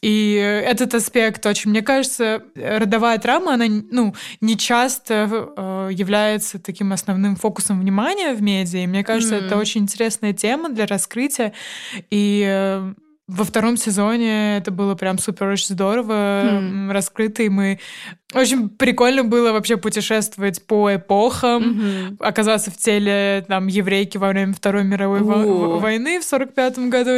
И этот аспект очень, мне кажется, родовая травма, она, ну, не часто э, является таким основным фокусом внимания в медиа. И мне кажется, mm. это очень интересная тема для раскрытия. И э, во втором сезоне это было прям супер очень здорово, mm. раскрыто, и мы очень прикольно было вообще путешествовать по эпохам, mm-hmm. оказаться в теле там еврейки во время Второй мировой uh. войны в сорок пятом году.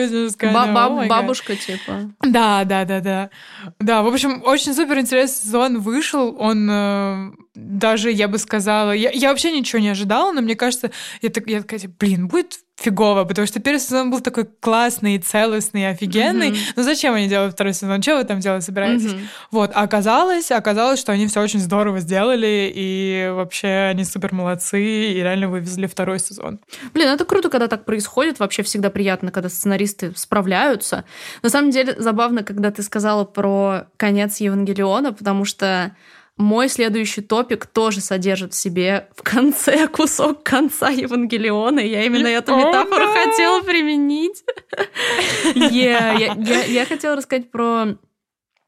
Ба- бабушка типа. Да, да, да, да. Да, в общем, очень супер интересный сезон вышел, он э, даже, я бы сказала, я, я вообще ничего не ожидала, но мне кажется, я, так, я такая, блин, будет фигово, потому что первый сезон был такой классный, целостный, офигенный. Mm-hmm. Ну зачем они делают второй сезон? Что вы там делать собираетесь? Mm-hmm. Вот, а оказалось, оказалось, что они все очень здорово сделали, и вообще они супер молодцы, и реально вывезли второй сезон. Блин, это круто, когда так происходит. Вообще всегда приятно, когда сценаристы справляются. На самом деле забавно, когда ты сказала про конец Евангелиона, потому что мой следующий топик тоже содержит в себе в конце кусок конца Евангелиона. Я именно эту метафору oh, no. хотела применить. yeah, я, я, я хотела рассказать про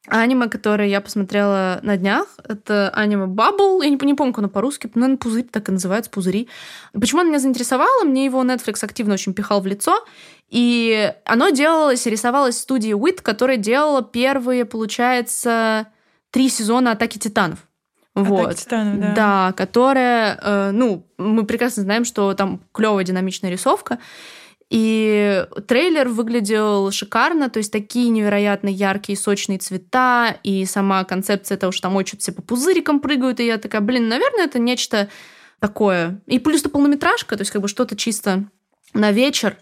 аниме, которое я посмотрела на днях. Это аниме Bubble. Я не, не помню, как оно по-русски. Наверное, пузырь так и называется, пузыри. Почему оно меня заинтересовало? Мне его Netflix активно очень пихал в лицо. И оно делалось, рисовалось в студии WIT, которая делала первые, получается, три сезона «Атаки титанов». Вот. Атаки титанов, да. Да, которая, э, ну, мы прекрасно знаем, что там клевая динамичная рисовка. И трейлер выглядел шикарно, то есть такие невероятно яркие, сочные цвета, и сама концепция того, что там что-то все по пузырикам прыгают, и я такая, блин, наверное, это нечто такое. И плюс это полнометражка, то есть как бы что-то чисто на вечер.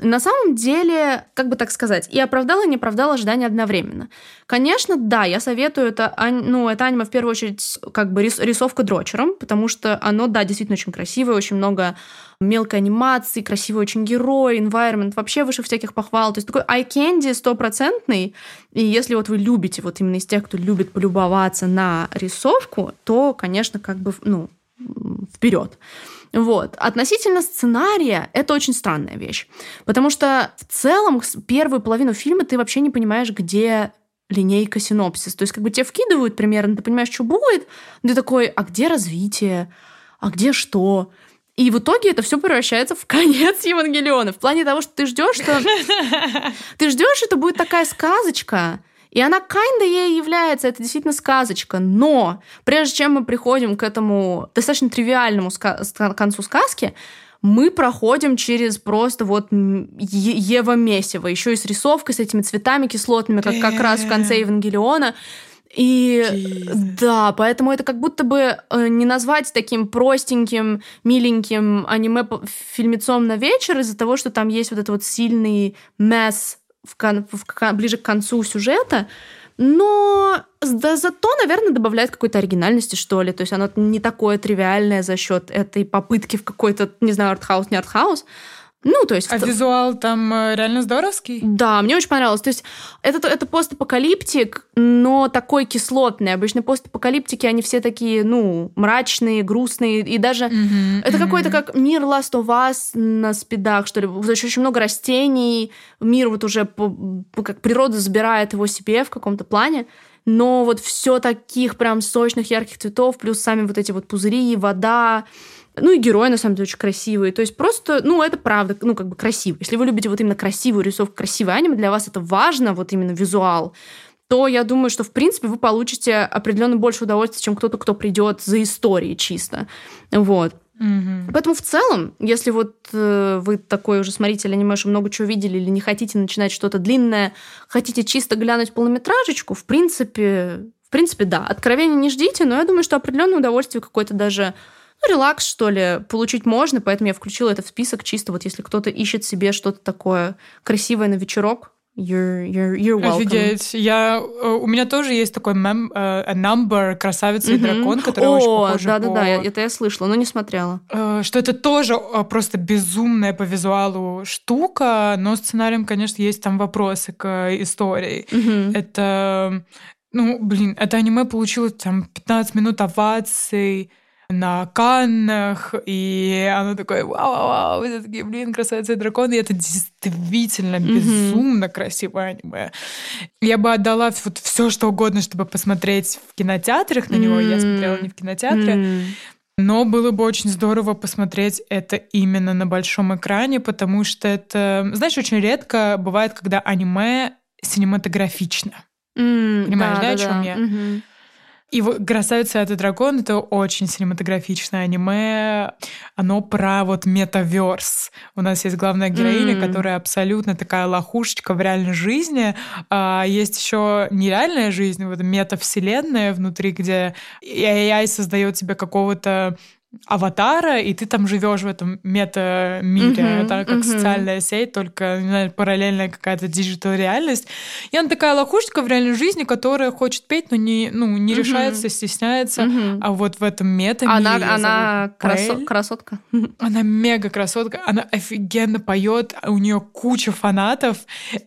На самом деле, как бы так сказать, и оправдала, и не оправдала ожидания одновременно. Конечно, да, я советую это, ну, это аниме в первую очередь как бы рисовка дрочером, потому что оно, да, действительно очень красивое, очень много мелкой анимации, красивый очень герой, environment, вообще выше всяких похвал. То есть такой eye candy стопроцентный. И если вот вы любите, вот именно из тех, кто любит полюбоваться на рисовку, то, конечно, как бы, ну, вперед. Вот. Относительно сценария это очень странная вещь. Потому что в целом первую половину фильма ты вообще не понимаешь, где линейка синопсис. То есть как бы тебе вкидывают примерно, ты понимаешь, что будет, ты такой, а где развитие? а где что? И в итоге это все превращается в конец Евангелиона. В плане того, что ты ждешь, что... Ты ждешь, это будет такая сказочка, и она kinda ей является, это действительно сказочка. Но прежде чем мы приходим к этому достаточно тривиальному ска- концу сказки, мы проходим через просто вот Ева Месиво, еще и с рисовкой, с этими цветами кислотными, как как раз в конце Евангелиона. И Jesus. да, поэтому это как будто бы э, не назвать таким простеньким, миленьким аниме фильмецом на вечер из-за того, что там есть вот этот вот сильный месс в кон- в, ближе к концу сюжета, но да, зато, наверное, добавляет какой-то оригинальности, что ли. То есть оно не такое тривиальное за счет этой попытки в какой-то, не знаю, артхаус, не артхаус, ну, то есть... А визуал там э, реально здоровский? Да, мне очень понравилось. То есть это, это постапокалиптик, но такой кислотный. Обычно постапокалиптики, они все такие, ну, мрачные, грустные. И даже mm-hmm, это mm-hmm. какой-то как мир Last of Us на спидах, что ли. Очень, очень много растений. Мир вот уже по, по, как природа забирает его себе в каком-то плане но вот все таких прям сочных, ярких цветов, плюс сами вот эти вот пузыри, вода, ну и герои, на самом деле, очень красивые. То есть просто, ну, это правда, ну, как бы красиво. Если вы любите вот именно красивую рисовку, красивый аниме, для вас это важно, вот именно визуал, то я думаю, что, в принципе, вы получите определенно больше удовольствия, чем кто-то, кто придет за историей чисто. Вот. Mm-hmm. Поэтому в целом, если вот э, вы такой уже смотритель аниме, что много чего видели, или не хотите начинать что-то длинное, хотите чисто глянуть полнометражечку, в принципе, в принципе, да. Откровения не ждите, но я думаю, что определенное удовольствие какое-то даже релакс, что ли, получить можно, поэтому я включила это в список чисто вот если кто-то ищет себе что-то такое красивое на вечерок, You're, you're, you're welcome. Офигеть. Я, э, у меня тоже есть такой мем, uh, number «Красавица mm-hmm. и дракон», который О, очень похож да, да, по... да, это я слышала, но не смотрела. Uh, что это тоже просто безумная по визуалу штука, но сценарием, конечно, есть там вопросы к истории. Mm-hmm. Это, ну, блин, это аниме получило там 15 минут оваций, на Каннах, и оно такое, вау-вау-вау, все такие, блин, красавица и дракон, и это действительно mm-hmm. безумно красивое аниме. Я бы отдала вот все, что угодно, чтобы посмотреть в кинотеатрах на него, mm-hmm. я смотрела не в кинотеатре, mm-hmm. Но было бы очень здорово посмотреть это именно на большом экране, потому что это, знаешь, очень редко бывает, когда аниме синематографично. Mm, Понимаешь, да, да, о чем да. я? Mm-hmm. И вот «Красавица и дракон» — это очень синематографичное аниме. Оно про вот метаверс. У нас есть главная героиня, mm. которая абсолютно такая лохушечка в реальной жизни. А есть еще нереальная жизнь, вот метавселенная внутри, где AI создает себе какого-то аватара, и ты там живешь в этом мета-мире. Uh-huh, это как uh-huh. социальная сеть, только знаю, параллельная какая-то digital реальность. И она такая лохушечка в реальной жизни, которая хочет петь, но не, ну, не uh-huh. решается, стесняется. Uh-huh. А вот в этом мета Она, она красо- красотка. Она мега красотка. Она офигенно поет, у нее куча фанатов,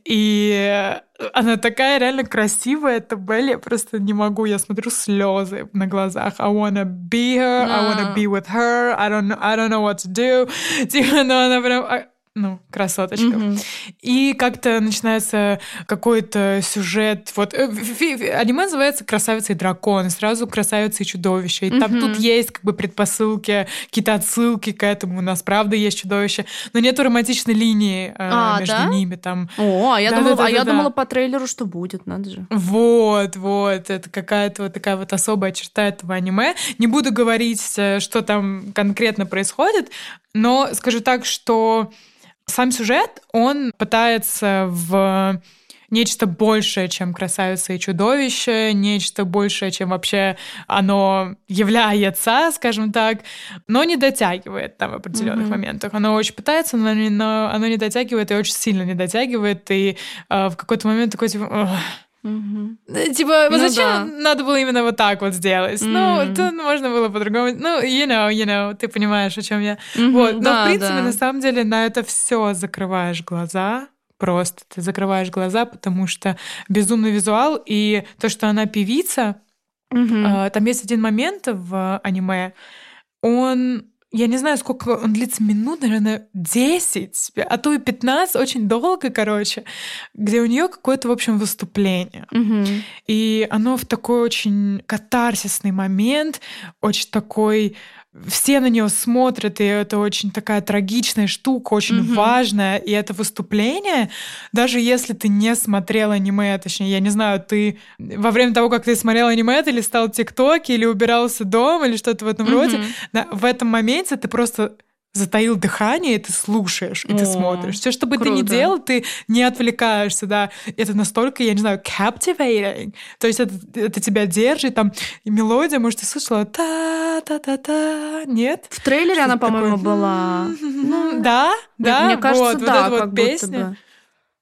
и она такая реально красивая, это Белли, я просто не могу, я смотрю слезы на глазах. I wanna be her, I wanna be with her, I don't, I don't know what to do. Типа, ну она прям а, ну, красоточка. Mm-hmm. И как-то начинается какой-то сюжет. Вот э, аниме называется «Красавица и дракон», сразу «Красавица и чудовище». И mm-hmm. там тут есть как бы предпосылки, какие-то отсылки к этому. У нас правда есть чудовище, но нету романтичной линии э, а, между да? ними. Там. О, а я, да, думала, да, да, а я да. думала по трейлеру, что будет, надо же. Вот, вот. Это какая-то вот такая вот особая черта этого аниме. Не буду говорить, э, что там конкретно происходит, но скажу так, что сам сюжет, он пытается в нечто большее, чем красавица и чудовище, нечто большее, чем вообще оно является, скажем так, но не дотягивает там в определенных mm-hmm. моментах. Оно очень пытается, но, но оно не дотягивает и очень сильно не дотягивает, и э, в какой-то момент такой типа... Угу. Типа, ну, зачем да. надо было именно вот так вот сделать? Mm. Ну, то можно было по-другому. Ну, you know, you know, ты понимаешь, о чем я. Mm-hmm, вот. Но, да, в принципе, да. на самом деле, на это все закрываешь глаза. Просто ты закрываешь глаза, потому что безумный визуал и то, что она певица. Mm-hmm. Э, там есть один момент в аниме, он я не знаю, сколько он длится, минут, наверное, 10, а то и 15, очень долго, короче, где у нее какое-то, в общем, выступление. Угу. И оно в такой очень катарсисный момент, очень такой все на нее смотрят, и это очень такая трагичная штука, очень mm-hmm. важная. И это выступление, даже если ты не смотрел аниме, точнее, я не знаю, ты во время того, как ты смотрел аниме, ты листал тиктоки или убирался дома или что-то в этом mm-hmm. роде, в этом моменте ты просто затаил дыхание, и ты слушаешь, и О, ты смотришь. Все, что бы ты ни делал, ты не отвлекаешься, да. Это настолько, я не знаю, captivating. То есть это, это тебя держит, там, и мелодия, может, ты слышала та-та-та-та, нет? В трейлере она, по-моему, была. Ну, да, да, мне кажется, вот, да, вот как вот песня. будто бы.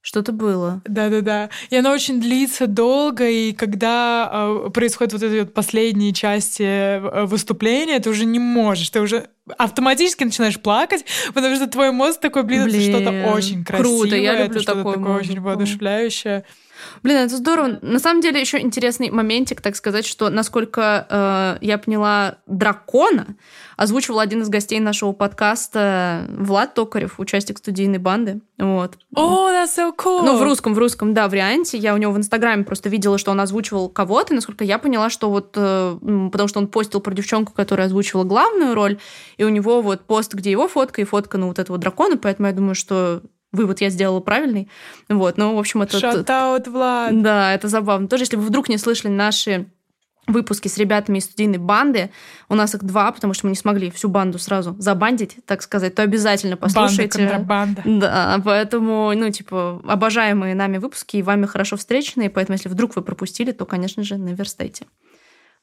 Что-то было. Да-да-да. И она очень длится долго, и когда э, происходят вот эти вот последние части э, выступления, ты уже не можешь, ты уже автоматически начинаешь плакать, потому что твой мозг такой, блин, блин это что-то очень красивое, круто, я люблю это что-то такое, такое очень воодушевляющее. Блин, это здорово. На самом деле еще интересный моментик, так сказать, что насколько э, я поняла дракона озвучивал один из гостей нашего подкаста Влад Токарев, участник студийной банды. Вот. О, oh, that's so cool! Ну, в русском, в русском, да, варианте. Я у него в Инстаграме просто видела, что он озвучивал кого-то, и насколько я поняла, что вот, э, потому что он постил про девчонку, которая озвучивала главную роль, и у него вот пост, где его фотка и фотка, ну, вот этого дракона, поэтому я думаю, что вывод я сделала правильный. Вот, ну, в общем, это... Out, Влад! Да, это забавно. Тоже, если вы вдруг не слышали наши выпуски с ребятами из студийной банды. У нас их два, потому что мы не смогли всю банду сразу забандить, так сказать, то обязательно послушайте. Банда, Да, поэтому, ну, типа, обожаемые нами выпуски и вами хорошо встреченные, поэтому если вдруг вы пропустили, то, конечно же, наверстайте.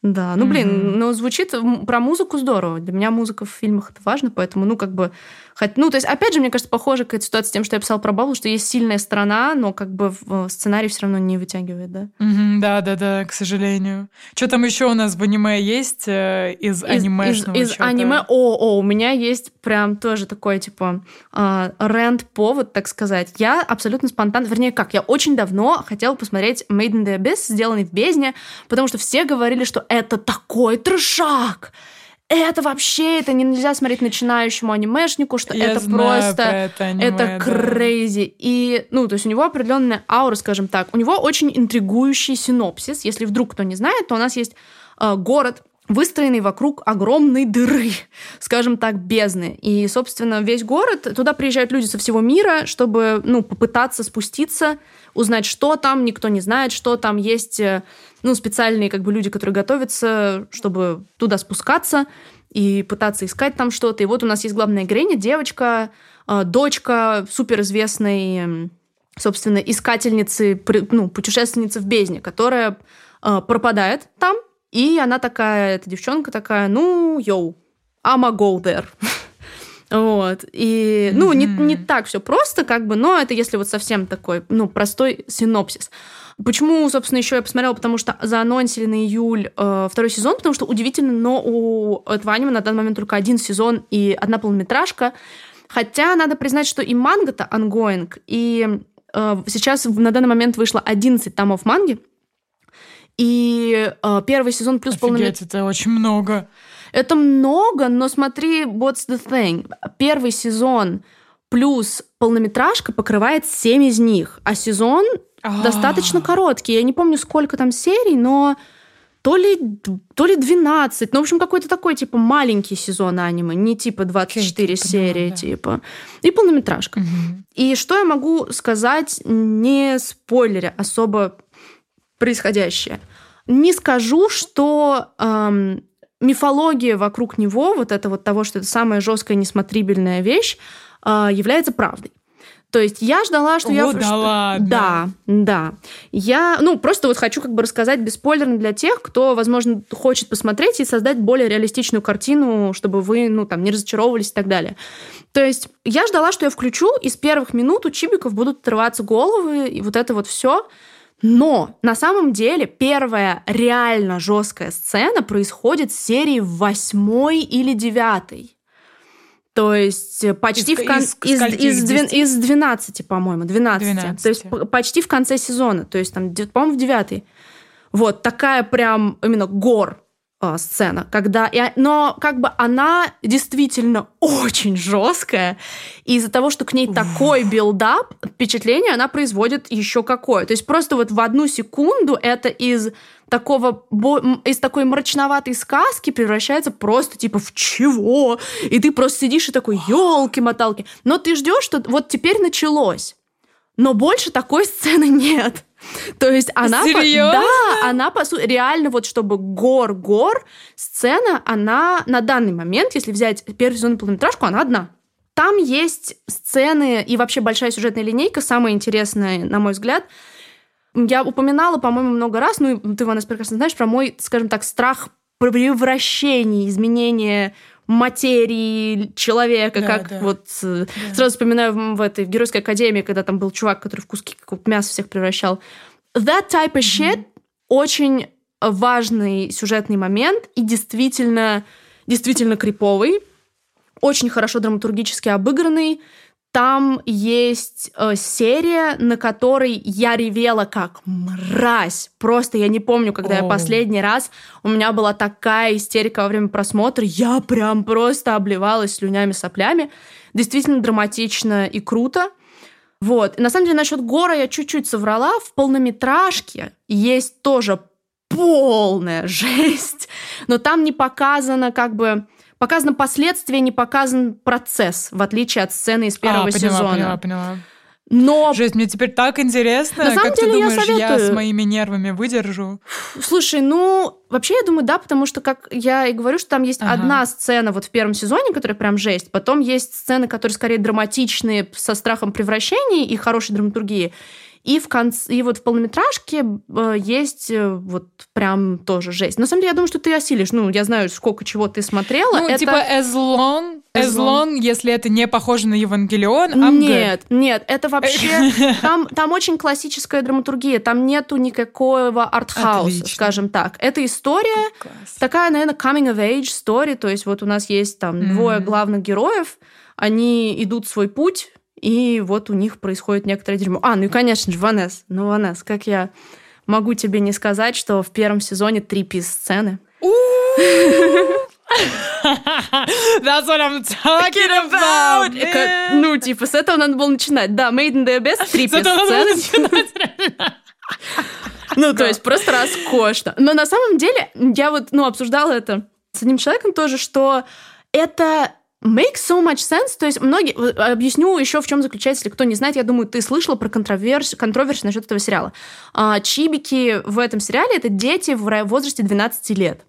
Да, ну блин, mm-hmm. ну звучит про музыку здорово. Для меня музыка в фильмах это важно, поэтому, ну, как бы Хоть, ну, то есть, опять же, мне кажется, похоже какая-то ситуация с тем, что я писала про Бабу, что есть сильная сторона, но как бы сценарий все равно не вытягивает, да? Mm-hmm, да, да, да, к сожалению. Что там еще у нас в аниме есть э, из, из анимешного? Из, из аниме, о, о, у меня есть прям тоже такой, типа, э, рент-повод, так сказать. Я абсолютно спонтанно, вернее, как, я очень давно хотела посмотреть Made in the Abyss, сделанный в бездне, потому что все говорили, что это такой трешак, это вообще, это нельзя смотреть начинающему анимешнику, что Я это просто, это, аниме, это да. crazy. И, ну, то есть у него определенная аура, скажем так. У него очень интригующий синопсис. Если вдруг кто не знает, то у нас есть э, город, выстроенный вокруг огромной дыры, скажем так, бездны. И, собственно, весь город, туда приезжают люди со всего мира, чтобы, ну, попытаться спуститься, узнать, что там, никто не знает, что там есть э, ну, специальные как бы люди, которые готовятся, чтобы туда спускаться и пытаться искать там что-то. И вот у нас есть главная героиня, девочка, э, дочка суперизвестной, собственно, искательницы, ну, путешественницы в бездне, которая э, пропадает там, и она такая, эта девчонка такая, ну, йоу, I'm a go there. Вот. И, ну, не, не так все просто, как бы, но это если вот совсем такой, ну, простой синопсис. Почему, собственно, еще я посмотрела? Потому что заанонсили на июль э, второй сезон, потому что удивительно, но у этого аниме на данный момент только один сезон и одна полнометражка. Хотя надо признать, что и манга-то ongoing, и э, сейчас на данный момент вышло 11 томов манги, и э, первый сезон плюс полнометражка. это очень много. Это много, но смотри, what's the thing? Первый сезон плюс полнометражка покрывает 7 из них, а сезон а. достаточно короткий. Я не помню, сколько там серий, но то ли, то ли 12. Ну, в общем, какой-то такой, типа, маленький сезон аниме, не типа 24 okay, серии, понимаю, да. типа. И полнометражка. Угу. И что я могу сказать, не спойлеря особо происходящее? Не скажу, что эм, мифология вокруг него, вот это вот того, что это самая жесткая несмотрибельная вещь, э, является правдой. То есть я ждала, что О, я... да что... ладно? Да, да. Я, ну, просто вот хочу как бы рассказать бесспойлерно для тех, кто, возможно, хочет посмотреть и создать более реалистичную картину, чтобы вы, ну, там, не разочаровывались и так далее. То есть я ждала, что я включу, и с первых минут у чибиков будут отрываться головы, и вот это вот все. Но на самом деле первая реально жесткая сцена происходит в серии восьмой или девятой. То есть э, почти из, в кон... из, из, из, из, из 12, по-моему, 12. 12. То есть почти в конце сезона. То есть там, по-моему, в девятый. Вот, такая прям именно гор сцена, когда, и, но как бы она действительно очень жесткая, и из-за того, что к ней такой build-up, впечатление она производит еще какое. То есть просто вот в одну секунду это из такого из такой мрачноватой сказки превращается просто типа в чего? И ты просто сидишь и такой, елки-моталки. Но ты ждешь, что вот теперь началось. Но больше такой сцены нет. То есть она... Серьезно? Да, она, по сути, реально вот чтобы гор-гор, сцена, она на данный момент, если взять первый сезон полнометражку, она одна. Там есть сцены и вообще большая сюжетная линейка, самая интересная, на мой взгляд. Я упоминала, по-моему, много раз, ну, ты, Ванес, прекрасно знаешь, про мой, скажем так, страх превращения, изменения материи человека, да, как да. вот э, да. сразу вспоминаю в, в этой в Геройской академии, когда там был чувак, который в куски мяса всех превращал. That type of shit mm-hmm. очень важный сюжетный момент и действительно, действительно криповый, очень хорошо драматургически обыгранный. Там есть э, серия, на которой я ревела как мразь. Просто я не помню, когда oh. я последний раз у меня была такая истерика во время просмотра. Я прям просто обливалась слюнями, соплями. Действительно драматично и круто. Вот. И на самом деле насчет Гора я чуть-чуть соврала. В полнометражке есть тоже полная жесть, но там не показано как бы показано последствия, не показан процесс, в отличие от сцены из первого а, поняла, сезона. Поняла, поняла. Но... Жесть, мне теперь так интересно. На самом как деле, ты думаешь, я, советую... я с моими нервами выдержу? Слушай, ну, вообще я думаю, да, потому что, как я и говорю, что там есть ага. одна сцена вот в первом сезоне, которая прям жесть, потом есть сцены, которые скорее драматичные, со страхом превращений и хорошей драматургии. И в конце, и вот в полнометражке э, есть э, вот прям тоже жесть. На самом деле, я думаю, что ты осилишь. Ну, я знаю, сколько чего ты смотрела. Ну, это... типа as long, если это не похоже на Евангелион, I'm Нет, good. нет, это вообще... Там, там очень классическая драматургия, там нету никакого артхауса, скажем так. Это история, Класс. такая, наверное, coming of age story, то есть вот у нас есть там mm-hmm. двое главных героев, они идут свой путь, и вот у них происходит некоторое дерьмо. А, ну и, конечно же, Ванес. Ну, Ванес, как я могу тебе не сказать, что в первом сезоне три пис-сцены. That's what I'm talking about, man. Ну, типа, с этого надо было начинать. Да, Made in the Abyss, три пис-сцены. Ну, то есть просто роскошно. Но на самом деле, я вот, ну, обсуждала это с одним человеком тоже, что это Makes so much sense. То есть многие... Объясню еще, в чем заключается, если кто не знает. Я думаю, ты слышала про контроверс... контроверсию насчет этого сериала. А, чибики в этом сериале — это дети в возрасте 12 лет.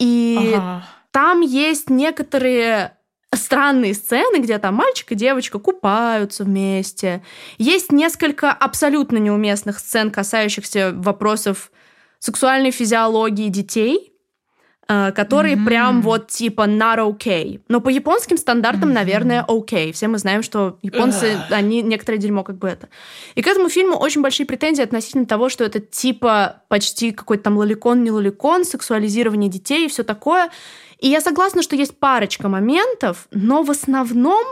И ага. там есть некоторые странные сцены, где там мальчик и девочка купаются вместе. Есть несколько абсолютно неуместных сцен, касающихся вопросов сексуальной физиологии детей. Э, которые mm-hmm. прям вот типа not okay. Но по японским стандартам, mm-hmm. наверное, окей. Okay. Все мы знаем, что японцы, uh. они некоторое дерьмо как бы это. И к этому фильму очень большие претензии относительно того, что это типа почти какой-то там лоликон, не лоликон, сексуализирование детей и все такое. И я согласна, что есть парочка моментов, но в основном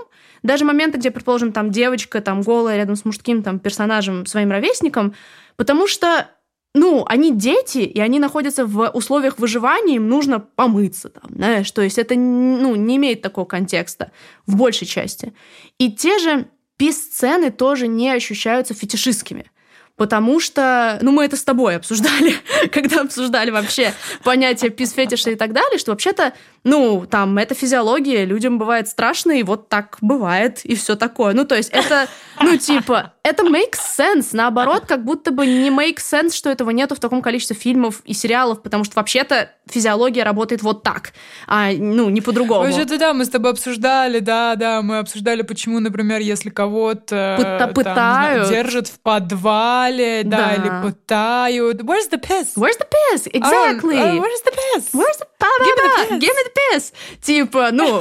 даже моменты, где, предположим, там девочка там голая рядом с мужским там персонажем, своим ровесником, потому что ну, они дети, и они находятся в условиях выживания, им нужно помыться, там, знаешь, то есть это, ну, не имеет такого контекста в большей части. И те же пис-сцены тоже не ощущаются фетишистскими потому что, ну, мы это с тобой обсуждали, когда обсуждали вообще понятие пис-фетиша и так далее, что вообще-то, ну, там, это физиология, людям бывает страшно, и вот так бывает, и все такое. Ну, то есть это, ну, типа, это makes sense, наоборот, как будто бы не makes sense, что этого нету в таком количестве фильмов и сериалов, потому что вообще-то физиология работает вот так, а, ну, не по-другому. Вообще-то да, мы с тобой обсуждали, да, да, мы обсуждали, почему, например, если кого-то пытают, там, держат в подвале, да. да, или пытают. Where's the piss? Where's the piss? Exactly. Uh, uh, where's the piss? Where's the Give me the piss. Give me the piss. Типа, ну,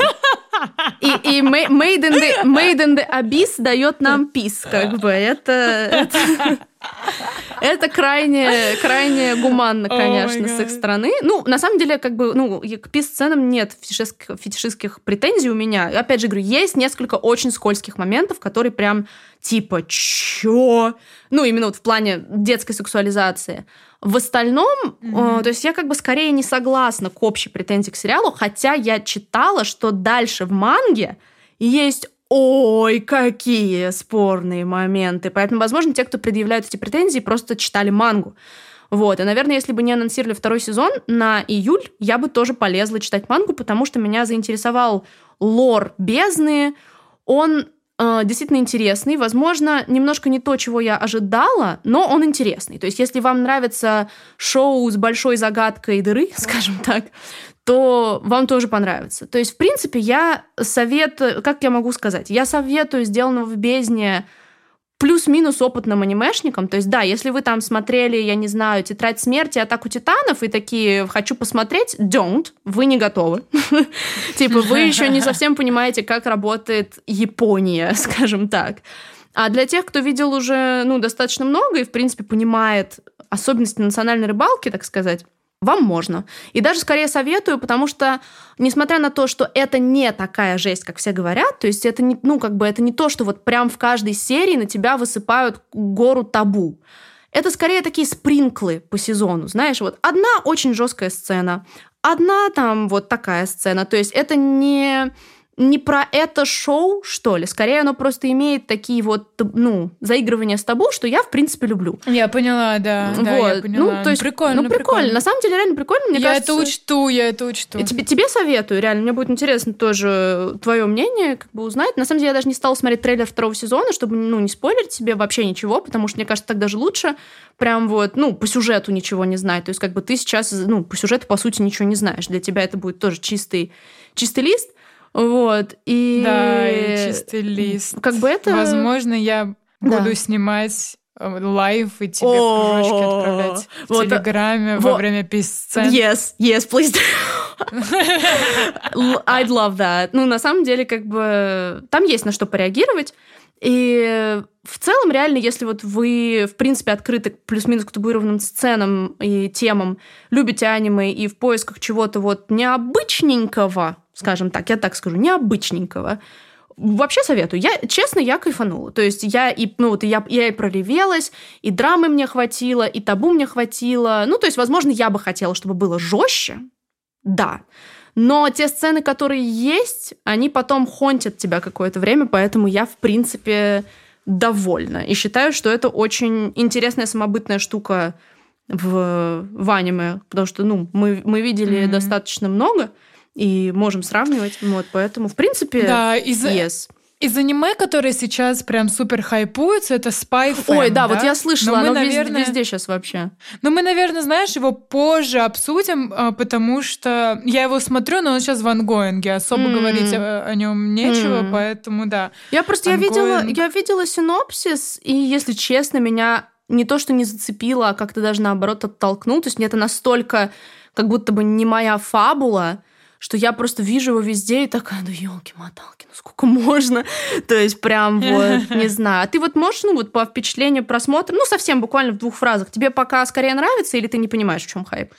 и, и made, in the, made in the Abyss дает нам пис, как бы. Это, это, это крайне, крайне гуманно, конечно, oh с их стороны. Ну, на самом деле, как бы, ну, к пис-сценам нет фетишистских, фетишистских претензий у меня. Опять же, говорю, есть несколько очень скользких моментов, которые прям типа, чё? Ну, именно вот в плане детской сексуализации. В остальном, mm-hmm. э, то есть я как бы скорее не согласна к общей претензии к сериалу, хотя я читала, что дальше в манге есть ой, какие спорные моменты. Поэтому, возможно, те, кто предъявляют эти претензии, просто читали мангу. Вот. И, наверное, если бы не анонсировали второй сезон на июль, я бы тоже полезла читать мангу, потому что меня заинтересовал лор бездны. Он э, действительно интересный. Возможно, немножко не то, чего я ожидала, но он интересный. То есть, если вам нравится шоу с большой загадкой дыры, скажем так, то вам тоже понравится. То есть, в принципе, я советую, как я могу сказать, я советую сделанного в бездне плюс-минус опытным анимешникам. То есть, да, если вы там смотрели, я не знаю, «Тетрадь смерти», «Атаку титанов» и такие «хочу посмотреть», don't, вы не готовы. Типа, вы еще не совсем понимаете, как работает Япония, скажем так. А для тех, кто видел уже, ну, достаточно много и, в принципе, понимает особенности национальной рыбалки, так сказать, вам можно. И даже скорее советую, потому что, несмотря на то, что это не такая жесть, как все говорят, то есть это не, ну, как бы это не то, что вот прям в каждой серии на тебя высыпают гору табу. Это скорее такие спринклы по сезону, знаешь, вот одна очень жесткая сцена, одна там вот такая сцена, то есть это не не про это шоу, что ли. Скорее, оно просто имеет такие вот, ну, заигрывания с табу, что я, в принципе, люблю. Я поняла, да. Вот. Да, я поняла. Ну, то есть, прикольно, ну, прикольно. прикольно. На самом деле, реально прикольно. Мне я кажется, это учту, я это учту. Тебе, тебе советую, реально. Мне будет интересно тоже твое мнение, как бы узнать. На самом деле, я даже не стала смотреть трейлер второго сезона, чтобы, ну, не спойлерить себе вообще ничего, потому что, мне кажется, так даже лучше. Прям вот, ну, по сюжету ничего не знать. То есть, как бы ты сейчас, ну, по сюжету, по сути, ничего не знаешь. Для тебя это будет тоже чистый, чистый лист. Вот, и... Да, и чистый лист. Как бы это... Возможно, я да. буду снимать э, live и тебе кружочки отправлять в вот, Телеграме во время пис-сцен. Yes, yes, please. I'd love that. Ну, на самом деле, как бы, там есть на что пореагировать. И в целом, реально, если вот вы, в принципе, открыты плюс-минус к табуированным сценам и темам, любите аниме и в поисках чего-то вот необычненького, скажем так, я так скажу, необычненького. Вообще советую. Я, честно, я кайфанула. То есть я и, ну, вот, я, я и проревелась, и драмы мне хватило, и табу мне хватило. Ну, то есть, возможно, я бы хотела, чтобы было жестче. Да. Но те сцены, которые есть, они потом хонтят тебя какое-то время, поэтому я, в принципе, довольна. И считаю, что это очень интересная самобытная штука в, в аниме, потому что, ну, мы, мы видели mm-hmm. достаточно много, и можем сравнивать. Вот, поэтому, в принципе, да, из yes. Из аниме, которые сейчас прям супер хайпуются, это Spy Fam, Ой, да, да, вот я слышала, Но оно наверное, везде, везде сейчас вообще. Ну, мы, наверное, знаешь, его позже обсудим, а, потому что я его смотрю, но он сейчас в ангоинге, особо mm. говорить о, о нем нечего, mm. поэтому да. Я просто, я видела, я видела синопсис, и, если честно, меня не то, что не зацепило, а как-то даже наоборот оттолкнул. То есть мне это настолько как будто бы не моя фабула, что я просто вижу его везде и такая, ну елки-моталки, ну сколько можно? То есть прям вот, не знаю. А ты вот можешь, ну вот по впечатлению просмотра, ну совсем буквально в двух фразах, тебе пока скорее нравится или ты не понимаешь, в чем хайп?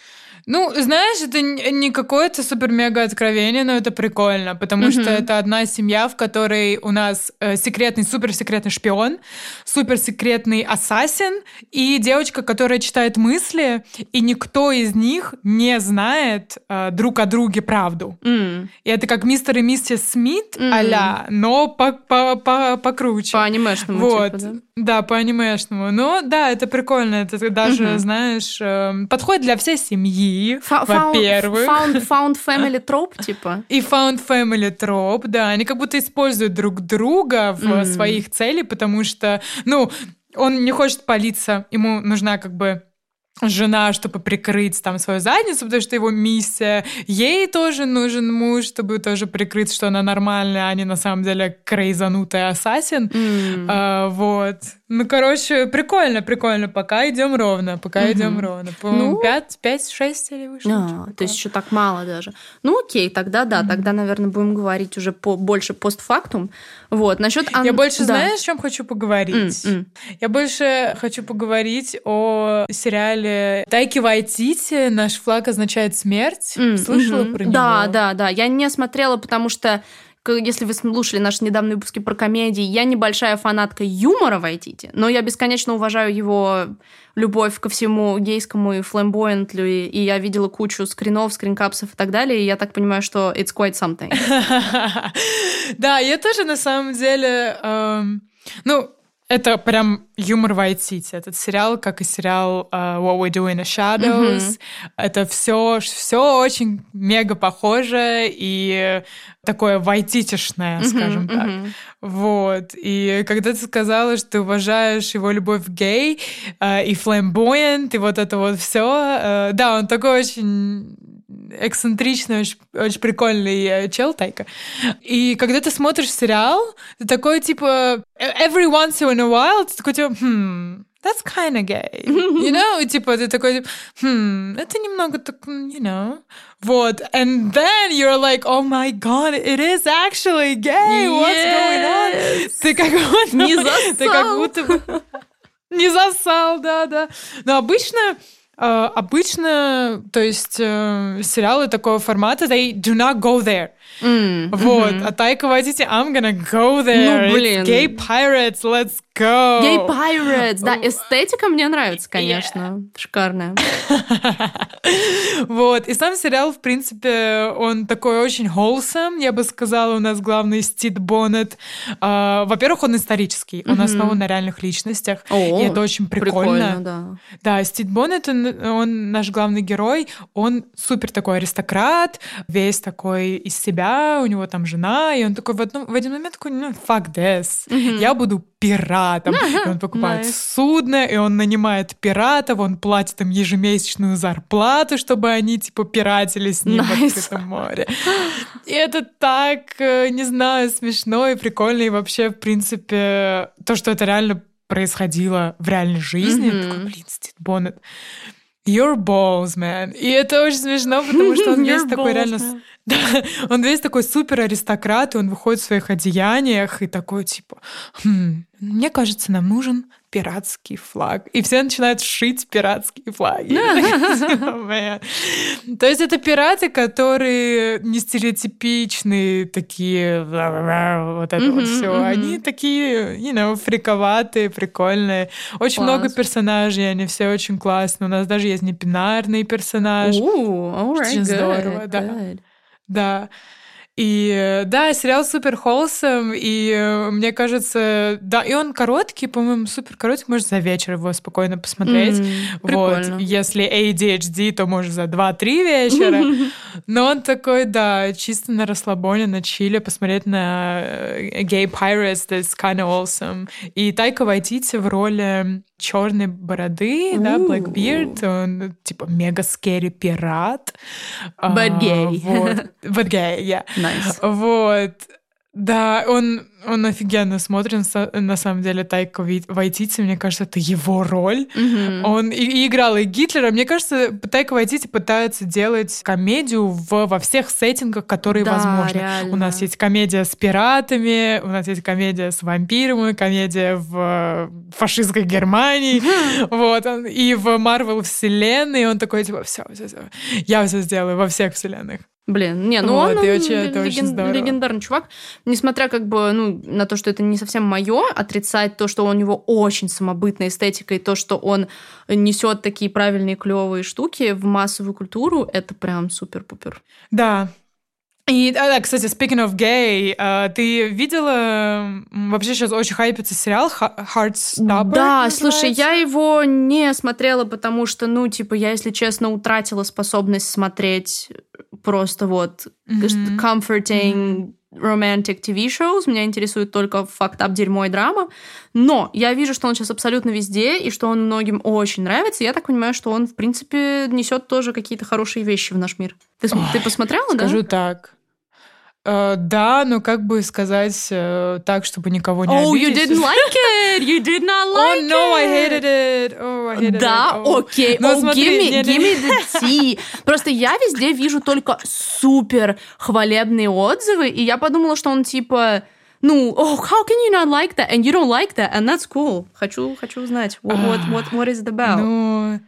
Ну, знаешь, это не какое-то супер-мега откровение, но это прикольно, потому mm-hmm. что это одна семья, в которой у нас э, секретный, суперсекретный шпион, суперсекретный ассасин и девочка, которая читает мысли, и никто из них не знает э, друг о друге правду. Mm. И это как мистер и миссис Смит mm-hmm. а но по -по -по покруче. По анимешному вот. типу, да? Да, по анимешному. Но да, это прикольно. Это даже, mm-hmm. знаешь, э, подходит для всей семьи во-первых. Found, found family trope, типа. И found family trope, да. Они как будто используют друг друга в mm. своих целях, потому что, ну, он не хочет палиться, ему нужна как бы жена, чтобы прикрыть там свою задницу, потому что его миссия. Ей тоже нужен муж, чтобы тоже прикрыть, что она нормальная, а не на самом деле крейзанутая ассасин. Mm. А, вот. Ну, короче, прикольно, прикольно. Пока идем ровно, пока угу. идем ровно. По ну, 5, 5, 6 или выше. А, то есть еще так мало даже. Ну, окей, тогда да, угу. тогда, наверное, будем говорить уже по, больше постфактум. Вот, насчет... Ан... Я больше, да. знаешь, о чем хочу поговорить? Mm-mm. Я больше хочу поговорить о сериале Тайки Вайтити «Наш флаг означает смерть». Mm-hmm. Слышала про него? Да, да, да. Я не смотрела, потому что если вы слушали наши недавние выпуски про комедии, я небольшая фанатка юмора Вайтити, но я бесконечно уважаю его любовь ко всему гейскому и флэмбоентлю, и я видела кучу скринов, скринкапсов и так далее, и я так понимаю, что it's quite something. Да, я тоже на самом деле... Эм, ну, это прям юмор City. Этот сериал, как и сериал uh, What We Do in the Shadows. Mm-hmm. Это все, все очень мега похоже и такое вайтитишное, mm-hmm, скажем так. Mm-hmm. Вот. И когда ты сказала, что ты уважаешь его любовь к гей uh, и фламбоент, и вот это вот все, uh, да, он такой очень эксцентричный, очень, очень прикольный э, чел Тайка. И когда ты смотришь сериал, ты такой, типа, every once in a while, ты такой, типа, hmm, that's kind of gay. You know? И, типа, ты такой, hmm, это немного так, you know. Вот. And then you're like, oh my god, it is actually gay. What's yes. going on? Ты как будто... Не засал. Ты как будто... Не засал, да, да. Но обычно обычно, то есть uh, сериалы такого формата, they do not go there. Mm, вот. Mm-hmm. А Тайка Вайтити, I'm gonna go there. Ну, блин. It's gay pirates, let's go. Gay pirates, да. Эстетика мне нравится, конечно. Yeah. Шикарная. вот. И сам сериал, в принципе, он такой очень wholesome, я бы сказала. У нас главный Стит Боннет. Uh, во-первых, он исторический. Он mm-hmm. основан на реальных личностях. Oh, и это очень прикольно. прикольно да. да, Стит Боннет, он, он наш главный герой. Он супер такой аристократ, весь такой из себя себя, у него там жена, и он такой в, одном, в один момент такой, ну, fuck this, mm-hmm. я буду пиратом. И он покупает nice. судно, и он нанимает пиратов, он платит им ежемесячную зарплату, чтобы они, типа, пиратели с ним nice. в открытом море. И это так, э, не знаю, смешно и прикольно, и вообще, в принципе, то, что это реально происходило в реальной жизни, mm-hmm. такой, блин, Стив Боннет, Your balls, man. И это очень смешно, потому что он весь такой реально... Man. Да, он весь такой супер аристократ, и он выходит в своих одеяниях и такой типа, хм, мне кажется, нам нужен пиратский флаг. И все начинают шить пиратские флаги. То есть это пираты, которые не стереотипичные, такие вот это вот все. Они такие, you know, фриковатые, прикольные. Очень много персонажей, они все очень классные. У нас даже есть непинарный персонаж. Очень здорово, да. Да. И да, сериал супер холсом, и э, мне кажется, да, и он короткий, по-моему, супер короткий, можно за вечер его спокойно посмотреть. Mm, вот, если ADHD, то можно за 2-3 вечера. Но он такой, да, чисто на расслабоне, на чиле, посмотреть на э, Gay Pirates, that's kind of awesome. И Тайка Вайтити в роли черной бороды, Ooh. да, Blackbeard, он типа мега скери пират. But gay. А, вот. But gay, yeah. Nice. Вот. Да, он, он офигенно смотрен, на самом деле, Тайка Вайтити, мне кажется, это его роль. Mm-hmm. Он и, и играл и Гитлера. Мне кажется, Тайка Вайтити пытается делать комедию в, во всех сеттингах, которые да, возможны. Реально. У нас есть комедия с пиратами, у нас есть комедия с вампирами, комедия в фашистской Германии, mm-hmm. вот, он, и в Марвел вселенной, он такой, типа, все, все, все, я все сделаю во всех вселенных. Блин, не, ну вот, он, и он очень, это леген, очень здорово. легендарный чувак. Несмотря как бы ну, на то, что это не совсем мое, отрицать то, что у него очень самобытная эстетика и то, что он несет такие правильные клевые штуки в массовую культуру, это прям супер-пупер. Да, и, а, да, кстати, speaking of gay, uh, ты видела, вообще сейчас очень хайпится сериал Heartstopper? Да, слушай, я его не смотрела, потому что, ну, типа, я, если честно, утратила способность смотреть просто вот mm-hmm. comforting romantic TV shows. Меня интересует только факт ап дерьмо и драма. Но я вижу, что он сейчас абсолютно везде, и что он многим очень нравится. Я так понимаю, что он, в принципе, несет тоже какие-то хорошие вещи в наш мир. Ты, Ой, ты посмотрела, скажу да? Скажу так. Uh, да, но как бы сказать uh, так, чтобы никого не oh, обидеть. Oh, you didn't like it! You did not like it! Oh, no, I hated it! Oh, I hated да, it! Oh. окей. Ну, oh, смотри, give me, не, give me the tea. Просто я везде вижу только супер хвалебные отзывы, и я подумала, что он типа... Ну, oh, how can you not like that? And you don't like that, and that's cool. Хочу, хочу узнать, what, what, what, what is it about? Ну,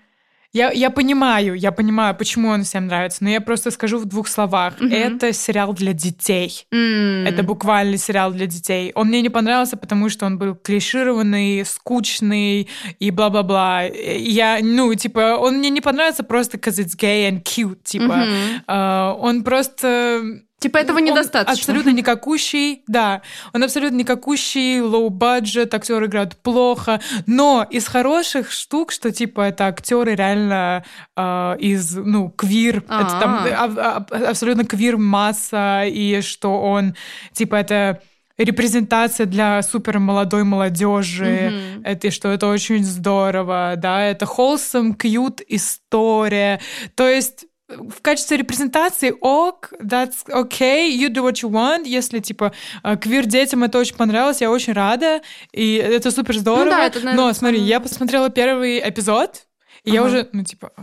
Я, я понимаю, я понимаю, почему он всем нравится, но я просто скажу в двух словах. Мгм. Это сериал для детей. М. Это буквально сериал для детей. Он мне не понравился, потому что он был клишированный, скучный и бла-бла-бла. Я, ну, типа, он мне не понравился просто because it's gay and cute, типа. Мгм. А, он просто... Типа этого он недостаточно. абсолютно никакущий, да. Он абсолютно никакущий, budget, актеры играют плохо. Но из хороших штук, что типа это актеры реально а, из, ну, квир, это там А. а- абсолютно квир масса, и что он, типа, это репрезентация для супер молодой молодежи, Мгм. это что это очень здорово, да, это wholesome, cute история. То есть в качестве репрезентации ок, that's okay, you do what you want. Если, типа, э, квир детям это очень понравилось, я очень рада, и это супер здорово. Ну да, это, наверное, Но смотри, я посмотрела первый эпизод, и я Ага. уже, ну, типа, о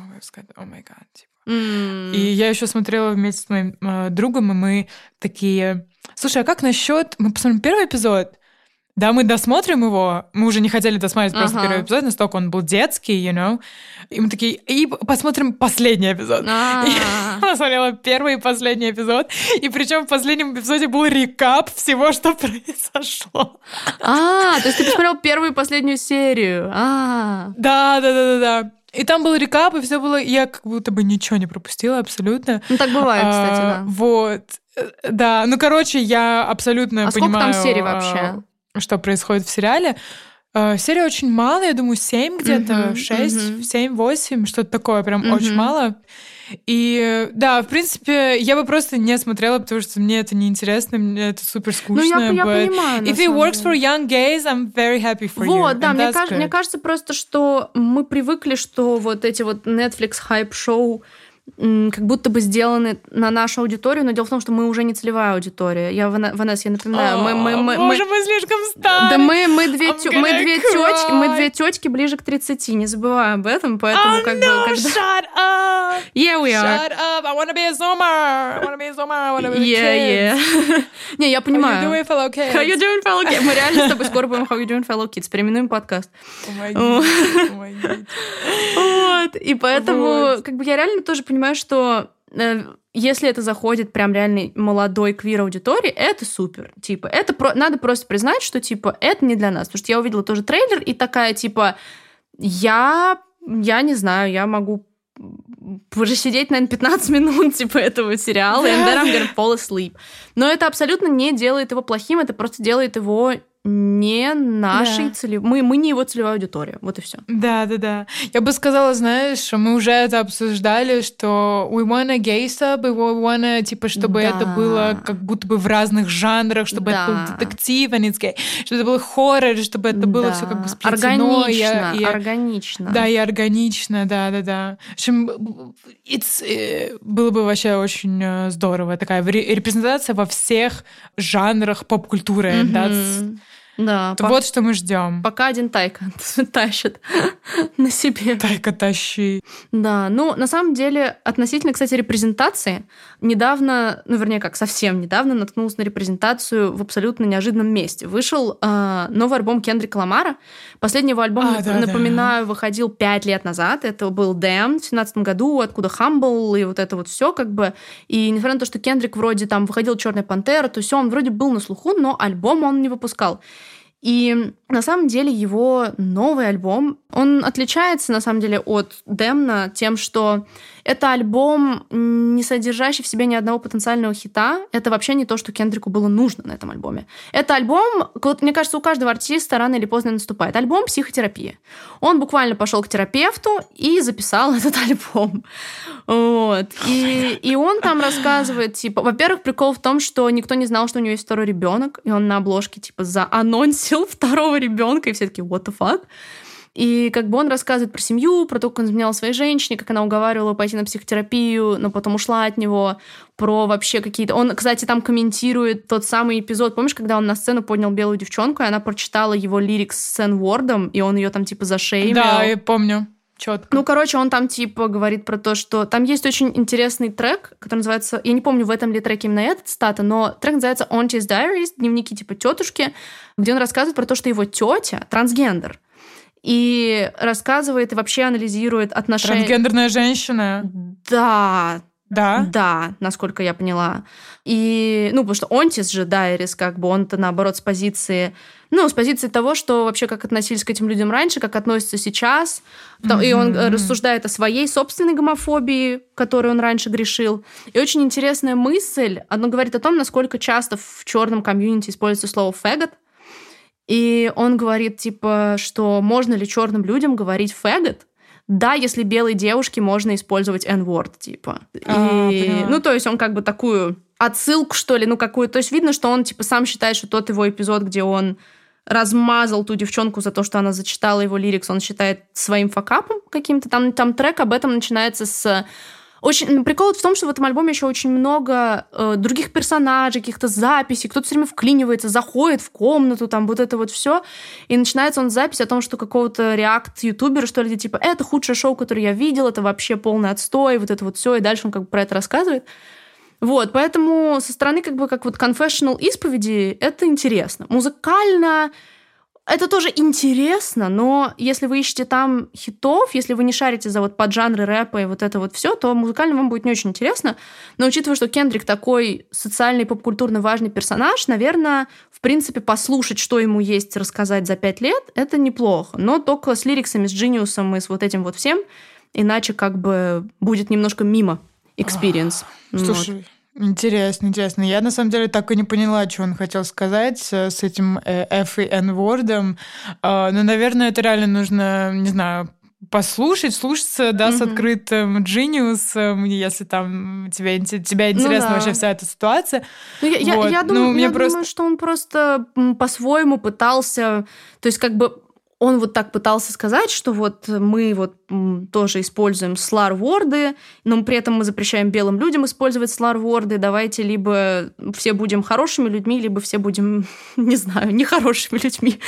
май гад, типа. М. И я еще смотрела вместе с моим э, другом, и мы такие, слушай, а как насчет, мы посмотрим первый эпизод? Да, мы досмотрим его. Мы уже не хотели досматривать просто Ага. первый эпизод, настолько он был детский, you know. И мы такие, и посмотрим последний эпизод. А. Я посмотрела первый и последний эпизод. И причем в последнем эпизоде был рекап всего, что произошло. А, то есть ты посмотрел первую и последнюю серию. А. Да, да, да, да, да. И там был рекап, и все было. Я как будто бы ничего не пропустила абсолютно. Ну так бывает, кстати, А, да. Вот. Э, Да, ну, короче, я абсолютно А сколько понимаю... там серий а, вообще? Что происходит в сериале. Э, Серий очень мало, я думаю, 7 где-то, Мгм, 6, мгм. 7, 8, что-то такое, прям очень мало. И да, в принципе, я бы просто не смотрела, потому что мне это неинтересно, мне это супер Ну, скучно. я, я but понимаю. If it works for young gays, I'm very happy for you. Вот, да, мне, that's каж- мне кажется просто, что мы привыкли, что вот эти вот Netflix хайп-шоу как будто бы сделаны на нашу аудиторию, но дело в том, что мы уже не целевая аудитория. Я, Вана- Ванесса, я напоминаю, мы, мы, мы, О, мы- Боже, мы слишком старые. да мы, мы, две, тё- мы, две тёчки, мы две тетки ближе к 30, не забывай об этом, поэтому Oh, как no, бы... Когда... shut up! Yeah, we are. Shut up! I wanna be a zoomer! I wanna be a zoomer! I wanna be with Yeah, kids! yeah. Не, я How you понимаю. doing, fellow kids? How you doing, fellow kids? Мы реально с тобой скоро будем How you doing, fellow kids. Переименуем подкаст. Помоги, помоги. Вот. И поэтому, Вот. как бы я реально тоже понимаю, что э, если это заходит прям реальной молодой квир аудитории, это супер. Типа, это про... надо просто признать, что типа это не для нас. Потому что я увидела тоже трейлер и такая типа, я, я не знаю, я могу сидеть, наверное, 15 минут, типа, этого сериала, and then I'm gonna fall asleep. Но это абсолютно не делает его плохим, это просто делает его не нашей Да. целевой... Мы, мы не его целевая аудитория. Вот и все. Да, да, да. Я бы сказала, знаешь, мы уже это обсуждали, что we wanna gay sub, и we wanna, типа, чтобы Да. это было как будто бы в разных жанрах, чтобы это Да. был детектив, and it's gay, чтобы это был хоррор, чтобы это было все как бы сплетено. и- Органично, и- органично. Да, и органично, да, да, да. В общем, it's, э, было бы вообще очень э, здорово. Такая ре- репрезентация во всех жанрах поп-культуры. Мгм. That's- Да, по- Вот что мы ждем. пока один тайка тащит на себе. Тайка тащи. Да, ну, на самом деле, относительно, кстати, репрезентации, недавно, ну, вернее, как, совсем недавно наткнулась на репрезентацию в абсолютно неожиданном месте. Вышел э, новый альбом Кендрика Ламара. Последний его альбом, А, да, да. напоминаю, выходил пять лет назад. Это был Damn в семнадцатом году, откуда Humble и вот это вот все как бы. И несмотря на то, что Кендрик вроде там выходил Черная пантера, то все, он вроде был на слуху, но альбом он не выпускал. И на самом деле его новый альбом, он отличается на самом деле от Демна тем, что это альбом, не содержащий в себе ни одного потенциального хита. Это вообще не то, что Кендрику было нужно на этом альбоме. Это альбом, мне кажется, у каждого артиста рано или поздно наступает. Альбом психотерапии. Он буквально пошел к терапевту и записал этот альбом. Вот. И, и он там рассказывает, типа, во-первых, прикол в том, что никто не знал, что у него есть второй ребенок, и он на обложке, типа, заанонсил второго ребенка, и все таки what the fuck? И как бы он рассказывает про семью, про то, как он изменял своей женщине, как она уговаривала пойти на психотерапию, но потом ушла от него, про вообще какие-то... Он, кстати, там комментирует тот самый эпизод. Помнишь, когда он на сцену поднял белую девчонку, и она прочитала его лирикс с N-вордом, и он ее там типа зашеймил? Да, я помню. Четко. Ну, короче, он там типа говорит про то, что там есть очень интересный трек, который называется, я не помню, в этом ли треке именно этот стата, но трек называется Auntie's Diaries, дневники типа тетушки, где он рассказывает про то, что его тетя трансгендер. и рассказывает и вообще анализирует отношения... Трансгендерная женщина. Да, Да? да, насколько я поняла. И, ну, потому что Онтис же Дайрис, как бы он-то наоборот с позиции, ну, с позиции того, что вообще как относились к этим людям раньше, как относятся сейчас. Потом- И он э, рассуждает о своей собственной гомофобии, которой он раньше грешил. И очень интересная мысль. Оно говорит о том, насколько часто в черном комьюнити используется слово фэгот. И он говорит, типа, что можно ли черным людям говорить фэгот? Да, если белой девушке можно использовать N-word, типа. А, И, поняла. ну, то есть он как бы такую отсылку, что ли, ну, какую. То есть видно, что он, типа, сам считает, что тот его эпизод, где он размазал ту девчонку за то, что она зачитала его лирикс, он считает своим факапом каким-то. Там, там трек об этом начинается с... Очень... Прикол в том, что в этом альбоме еще очень много э, других персонажей, каких-то записей, кто-то все время вклинивается, заходит в комнату, там вот это вот все. И начинается он с записи о том, что какого-то реакт-ютубера, что ли, типа, это худшее шоу, которое я видел, это вообще полный отстой, вот это вот все. И дальше он как бы про это рассказывает. Вот, поэтому со стороны как бы как вот confessional исповеди это интересно. Музыкально это тоже интересно, но если вы ищете там хитов, если вы не шарите за вот поджанры рэпа и вот это вот все, то музыкально вам будет не очень интересно. Но учитывая, что Кендрик такой социальный поп-культурно важный персонаж, наверное, в принципе, послушать, что ему есть рассказать за пять лет, это неплохо. Но только с лириксами, с Джиниусом и с вот этим вот всем, иначе как бы будет немножко мимо experience. Вот. Интересно, интересно. Я на самом деле так и не поняла, что он хотел сказать э, с этим э, F и N-вордом. А, Но, наверное, это реально нужно, не знаю, послушать, слушаться, да, с Мгм. открытым джиниусом, если там тебе, тебя интересна да. вообще вся эта ситуация. Ну, я, я- Вот. я Ну, думаю, мне я просто- думаю, что он просто по-своему пытался, то есть как бы он вот так пытался сказать, что вот мы вот тоже используем слар-ворды, но при этом мы запрещаем белым людям использовать слар-ворды. Давайте либо все будем хорошими людьми, либо все будем, не знаю, нехорошими людьми.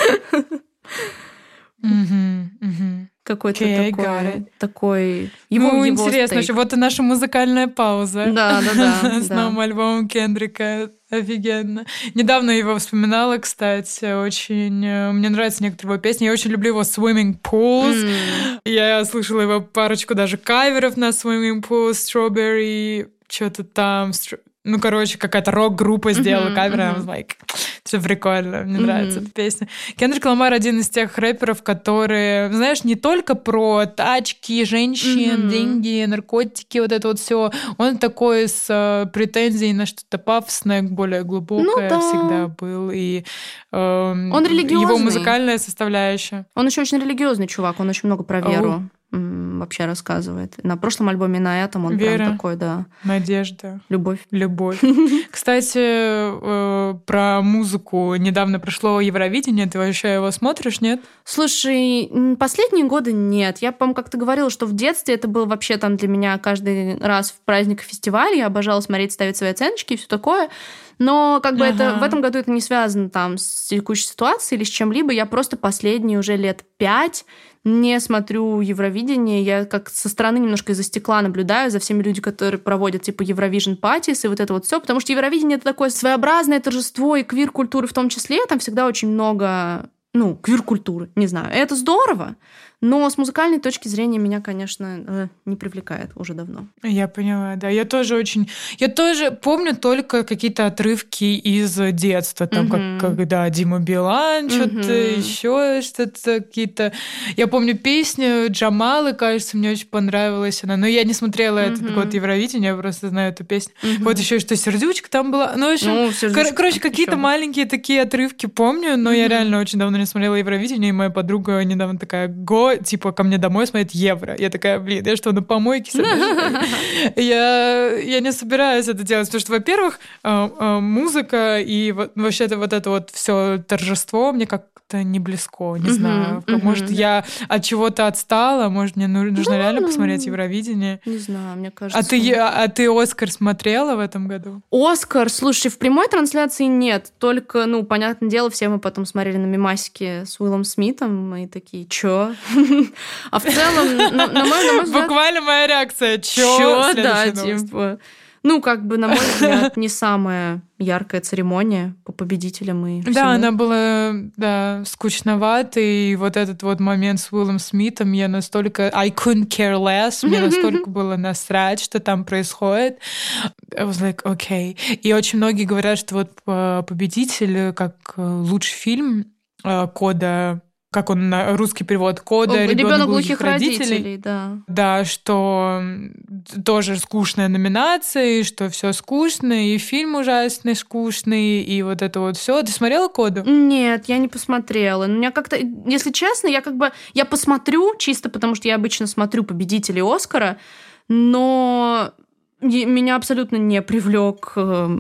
Мгм, мгм. Какой-то Okay, такой, такой его, ну, его интересно, стейк. вот и наша музыкальная пауза. Да, да, да. С да. новым альбомом Кендрика. Офигенно. Недавно его вспоминала, кстати, очень... э, Мне нравятся некоторые его песни. Я очень люблю его Swimming Pools. Я слышала его парочку даже каверов на Swimming Pools, Strawberry, что-то там. Ну, короче, какая-то рок-группа сделала Мгм, кавер, I was like, все прикольно, мне Мгм. нравится эта песня. Кендрик Ламар один из тех рэперов, которые, знаешь, не только про тачки, женщин, Мгм. деньги, наркотики, вот это вот все. Он такой с э, претензией на что-то пафосное, более глубокое Ну да. всегда был. И эм, Он Его религиозный. музыкальная составляющая. Он еще очень религиозный чувак, он очень много про веру вообще рассказывает. На прошлом альбоме на этом он Вера. прям такой, да, Надежда. любовь. Любовь. Кстати, э, про музыку недавно прошло Евровидение. Ты вообще его смотришь, нет? Слушай, последние годы нет. Я, по-моему, как-то говорила, что в детстве это был вообще там для меня каждый раз в праздник фестиваль. Я обожала смотреть, ставить свои оценочки и все такое. Но как бы это Ага. в этом году это не связано там с текущей ситуацией или с чем-либо. Я просто последние уже лет пять не смотрю Евровидение. Я как со стороны немножко из-за стекла наблюдаю за всеми людьми, которые проводят типа Eurovision Parties и вот это вот все, потому что Евровидение это такое своеобразное торжество и квир-культуры в том числе. Там всегда очень много ну, квир-культуры, не знаю. Это здорово, но с музыкальной точки зрения меня, конечно, э, не привлекает уже давно. Я поняла, да. Я тоже очень... Я тоже помню только какие-то отрывки из детства. Там, Мгм. как когда Дима Билан, что-то Мгм. еще, что-то какие-то... Я помню песню Джамалы, кажется, мне очень понравилась она. Но я не смотрела этот Мгм. год Евровидения, я просто знаю эту песню. Мгм. Вот еще что сердючка там была. Ну, в общем, Ну, Кор- короче, какие-то ещё. маленькие такие отрывки помню, но я Мгм. реально очень давно не смотрела Евровидение, и моя подруга недавно такая, го, типа, ко мне домой смотреть Евро. Я такая, блин, я что, на помойке сижу, что ли?» я, я не собираюсь это делать, потому что, во-первых, э, э, музыка и вообще это вот это вот все торжество мне как-то не близко, не знаю. Может, я от чего-то отстала, может, мне ну- нужно реально посмотреть Евровидение. Не знаю, мне кажется. А ты, е- а ты Оскар смотрела в этом году? Оскар, слушай, в прямой трансляции нет. Только, ну, понятное дело, все мы потом смотрели на мемасики с Уиллом Смитом и такие, чё? А в целом, на на мой на мой взгляд, Буквально моя реакция. Чё? Чё, да, новость. типа. Ну, как бы, на мой взгляд, не самая яркая церемония по победителям и всему. Да, она была, да, скучновата, и вот этот вот момент с Уиллом Смитом, я настолько... I couldn't care less, мне настолько было насрать, что там происходит. I was like, okay. И очень многие говорят, что вот э, «Победитель» как э, лучший фильм э, кода как он на русский перевод кода ребенок глухих, глухих родителей. родителей да. да, что тоже скучная номинация, и что все скучно, и фильм ужасный, скучный, и вот это вот все. Ты смотрела коду? Нет, я не посмотрела. У меня как-то, если честно, я как бы я посмотрю чисто потому, что я обычно смотрю победителей Оскара, но меня абсолютно не привлек э,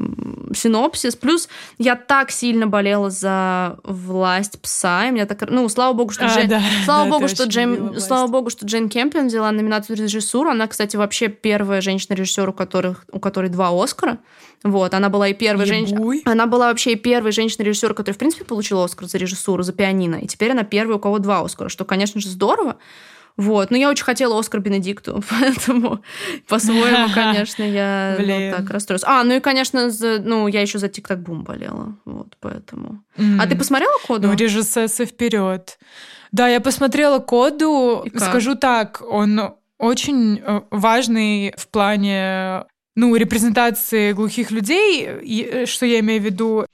синопсис. Плюс я так сильно болела за власть пса. И меня так, ну, слава богу, что а, Джейн, да, слава да, богу, что Джейн, слава богу, что Джейн Кемпион взяла номинацию режиссуру. Она, кстати, вообще первая женщина-режиссер, у которых, у которой два Оскара. Вот, она была и первой женщиной. Она была вообще и первой женщиной-режиссер, которая, в принципе, получила Оскар за режиссуру, за пианино. И теперь она первая, у кого два Оскара, что, конечно же, здорово. Вот. Но я очень хотела Оскар Бенедикту, поэтому по-своему, конечно, я ну, так расстроилась. А, ну и, конечно, за, ну, я еще за Тик-Так Бум болела. Вот, поэтому. Mm. А ты посмотрела коду? Ну, режиссессы вперед. Да, я посмотрела коду. Скажу так, он очень э, важный в плане ну, репрезентации глухих людей, э, что я имею в виду.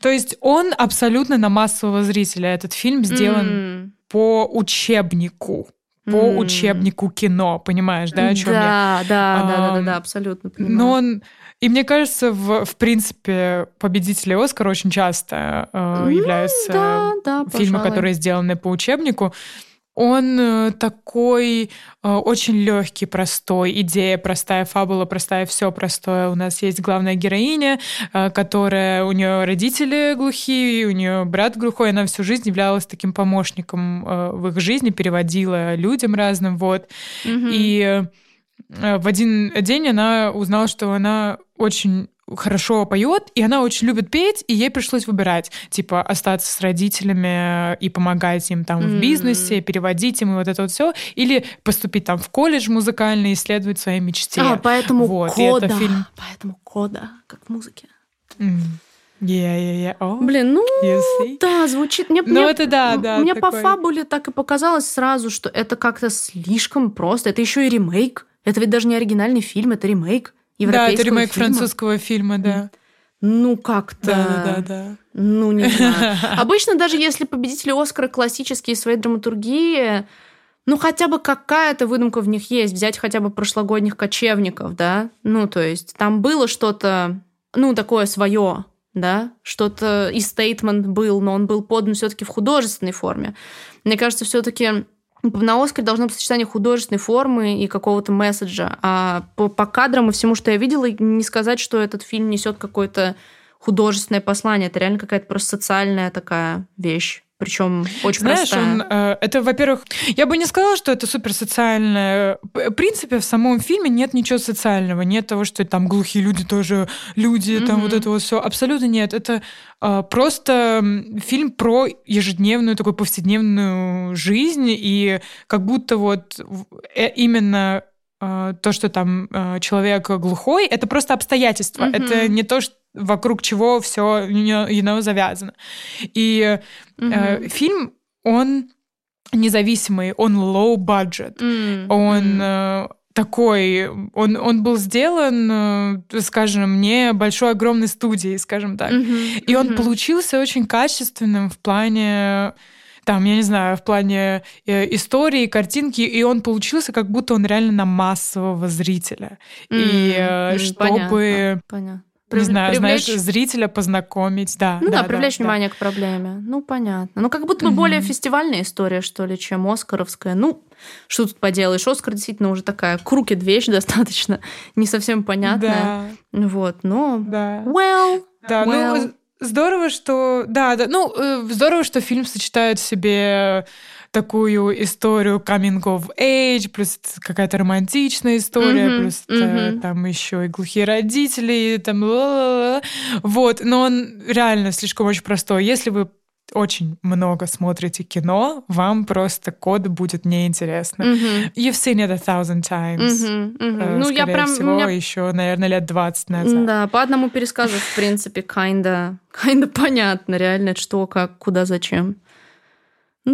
То есть он абсолютно на массового зрителя. Этот фильм сделан mm. по учебнику по mm. учебнику кино, понимаешь, да, о чем да, я? Да, да, да, да, да, абсолютно понимаю. Но он, и мне кажется, в, в принципе, победители Оскара очень часто э, являются да, да, фильмы, пожалуй. которые сделаны по учебнику он э, такой э, очень легкий, простой, идея простая, фабула простая, все простое. У нас есть главная героиня, э, которая у нее родители глухие, у нее брат глухой, она всю жизнь являлась таким помощником в их жизни, переводила людям разным, вот. Mm-hmm. И в один день она узнала, что она очень хорошо поет, и она очень любит петь, и ей пришлось выбирать, типа, остаться с родителями и помогать им там mm-hmm. в бизнесе, переводить им и вот это вот все, или поступить там в колледж музыкальный, исследовать свои мечты. А, поэтому вот, кода, это фильм... поэтому кода, как в музыке. Mm. Yeah, yeah, yeah. Oh, Блин, ну да, звучит. Мне, ну мне, это да, да. Мне такой... по фабуле так и показалось сразу, что это как-то слишком просто. Это еще и ремейк. Это ведь даже не оригинальный фильм, это ремейк европейского Да, это ремейк фильма. французского фильма, да. Ну, как-то... Да, да, да. Ну, не знаю. Обычно даже если победители Оскара классические своей драматургии, ну, хотя бы какая-то выдумка в них есть. Взять хотя бы прошлогодних кочевников, да? Ну, то есть там было что-то, ну, такое свое, да? Что-то и стейтмент был, но он был подан все таки в художественной форме. Мне кажется, все таки на Оскаре должно быть сочетание художественной формы и какого-то месседжа. А по, по кадрам и всему, что я видела, не сказать, что этот фильм несет какое-то художественное послание. Это реально какая-то просто социальная такая вещь причем очень Знаешь, простая. Он, э, это, во-первых, я бы не сказала, что это супер социальное. В принципе, в самом фильме нет ничего социального, нет того, что там глухие люди тоже люди, mm-hmm. там вот это вот все. Абсолютно нет. Это э, просто фильм про ежедневную такую повседневную жизнь и как будто вот э, именно то, что там человек глухой, это просто обстоятельства. Mm-hmm. Это не то, что вокруг чего все you завязано. И mm-hmm. э, фильм, он независимый, он low budget, mm-hmm. он э, такой, он, он был сделан, э, скажем, не большой огромной студией, скажем так. Mm-hmm. И он mm-hmm. получился очень качественным в плане там, я не знаю, в плане э, истории, картинки, и он получился, как будто он реально на массового зрителя. Mm, и э, чтобы понятно, понятно не знаю, привлечь... знаешь, зрителя познакомить, да. Ну да, да, привлечь да, внимание да. к проблеме. Ну, понятно. Ну, как будто бы mm-hmm. более фестивальная история, что ли, чем Оскаровская. Ну, что тут поделаешь? Оскар действительно уже такая крукет вещь достаточно, не совсем понятная. Да. Вот, но... Да. Well, да, ну, well. ну, здорово, что... Да, да, ну, э, здорово, что фильм сочетает в себе такую историю coming of age, плюс какая-то романтичная история, mm-hmm, плюс mm-hmm. там еще и глухие родители, там вот, но он реально слишком очень простой. Если вы очень много смотрите кино, вам просто код будет неинтересно. Mm-hmm. You've seen it a thousand times. Mm-hmm, mm-hmm. ну, я прям... всего, меня... еще, наверное, лет 20 назад. Да, по одному пересказу, в принципе, kinda, kinda понятно реально, что, как, куда, зачем.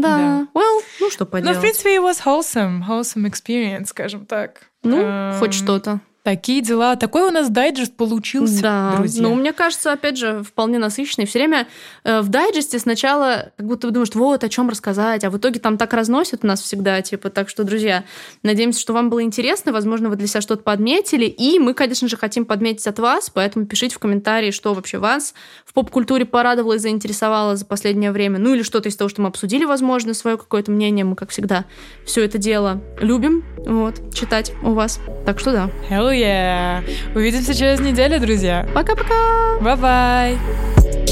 Да, да. well, ну что поделать. Но, в принципе, it was wholesome, wholesome experience, скажем так. Ну, um, хоть что-то. Такие дела. Такой у нас дайджест получился, да. друзья. Ну, мне кажется, опять же, вполне насыщенный. Все время э, в дайджесте сначала как будто думаешь, вот, о чем рассказать, а в итоге там так разносят нас всегда, типа, так что, друзья, надеемся, что вам было интересно, возможно, вы для себя что-то подметили, и мы, конечно же, хотим подметить от вас, поэтому пишите в комментарии, что вообще вас в поп-культуре порадовало и заинтересовало за последнее время, ну или что-то из того, что мы обсудили, возможно, свое какое-то мнение, мы, как всегда, все это дело любим, вот, читать у вас. Так что да. Hell yeah! Увидимся через неделю, друзья. Пока-пока! Bye-bye!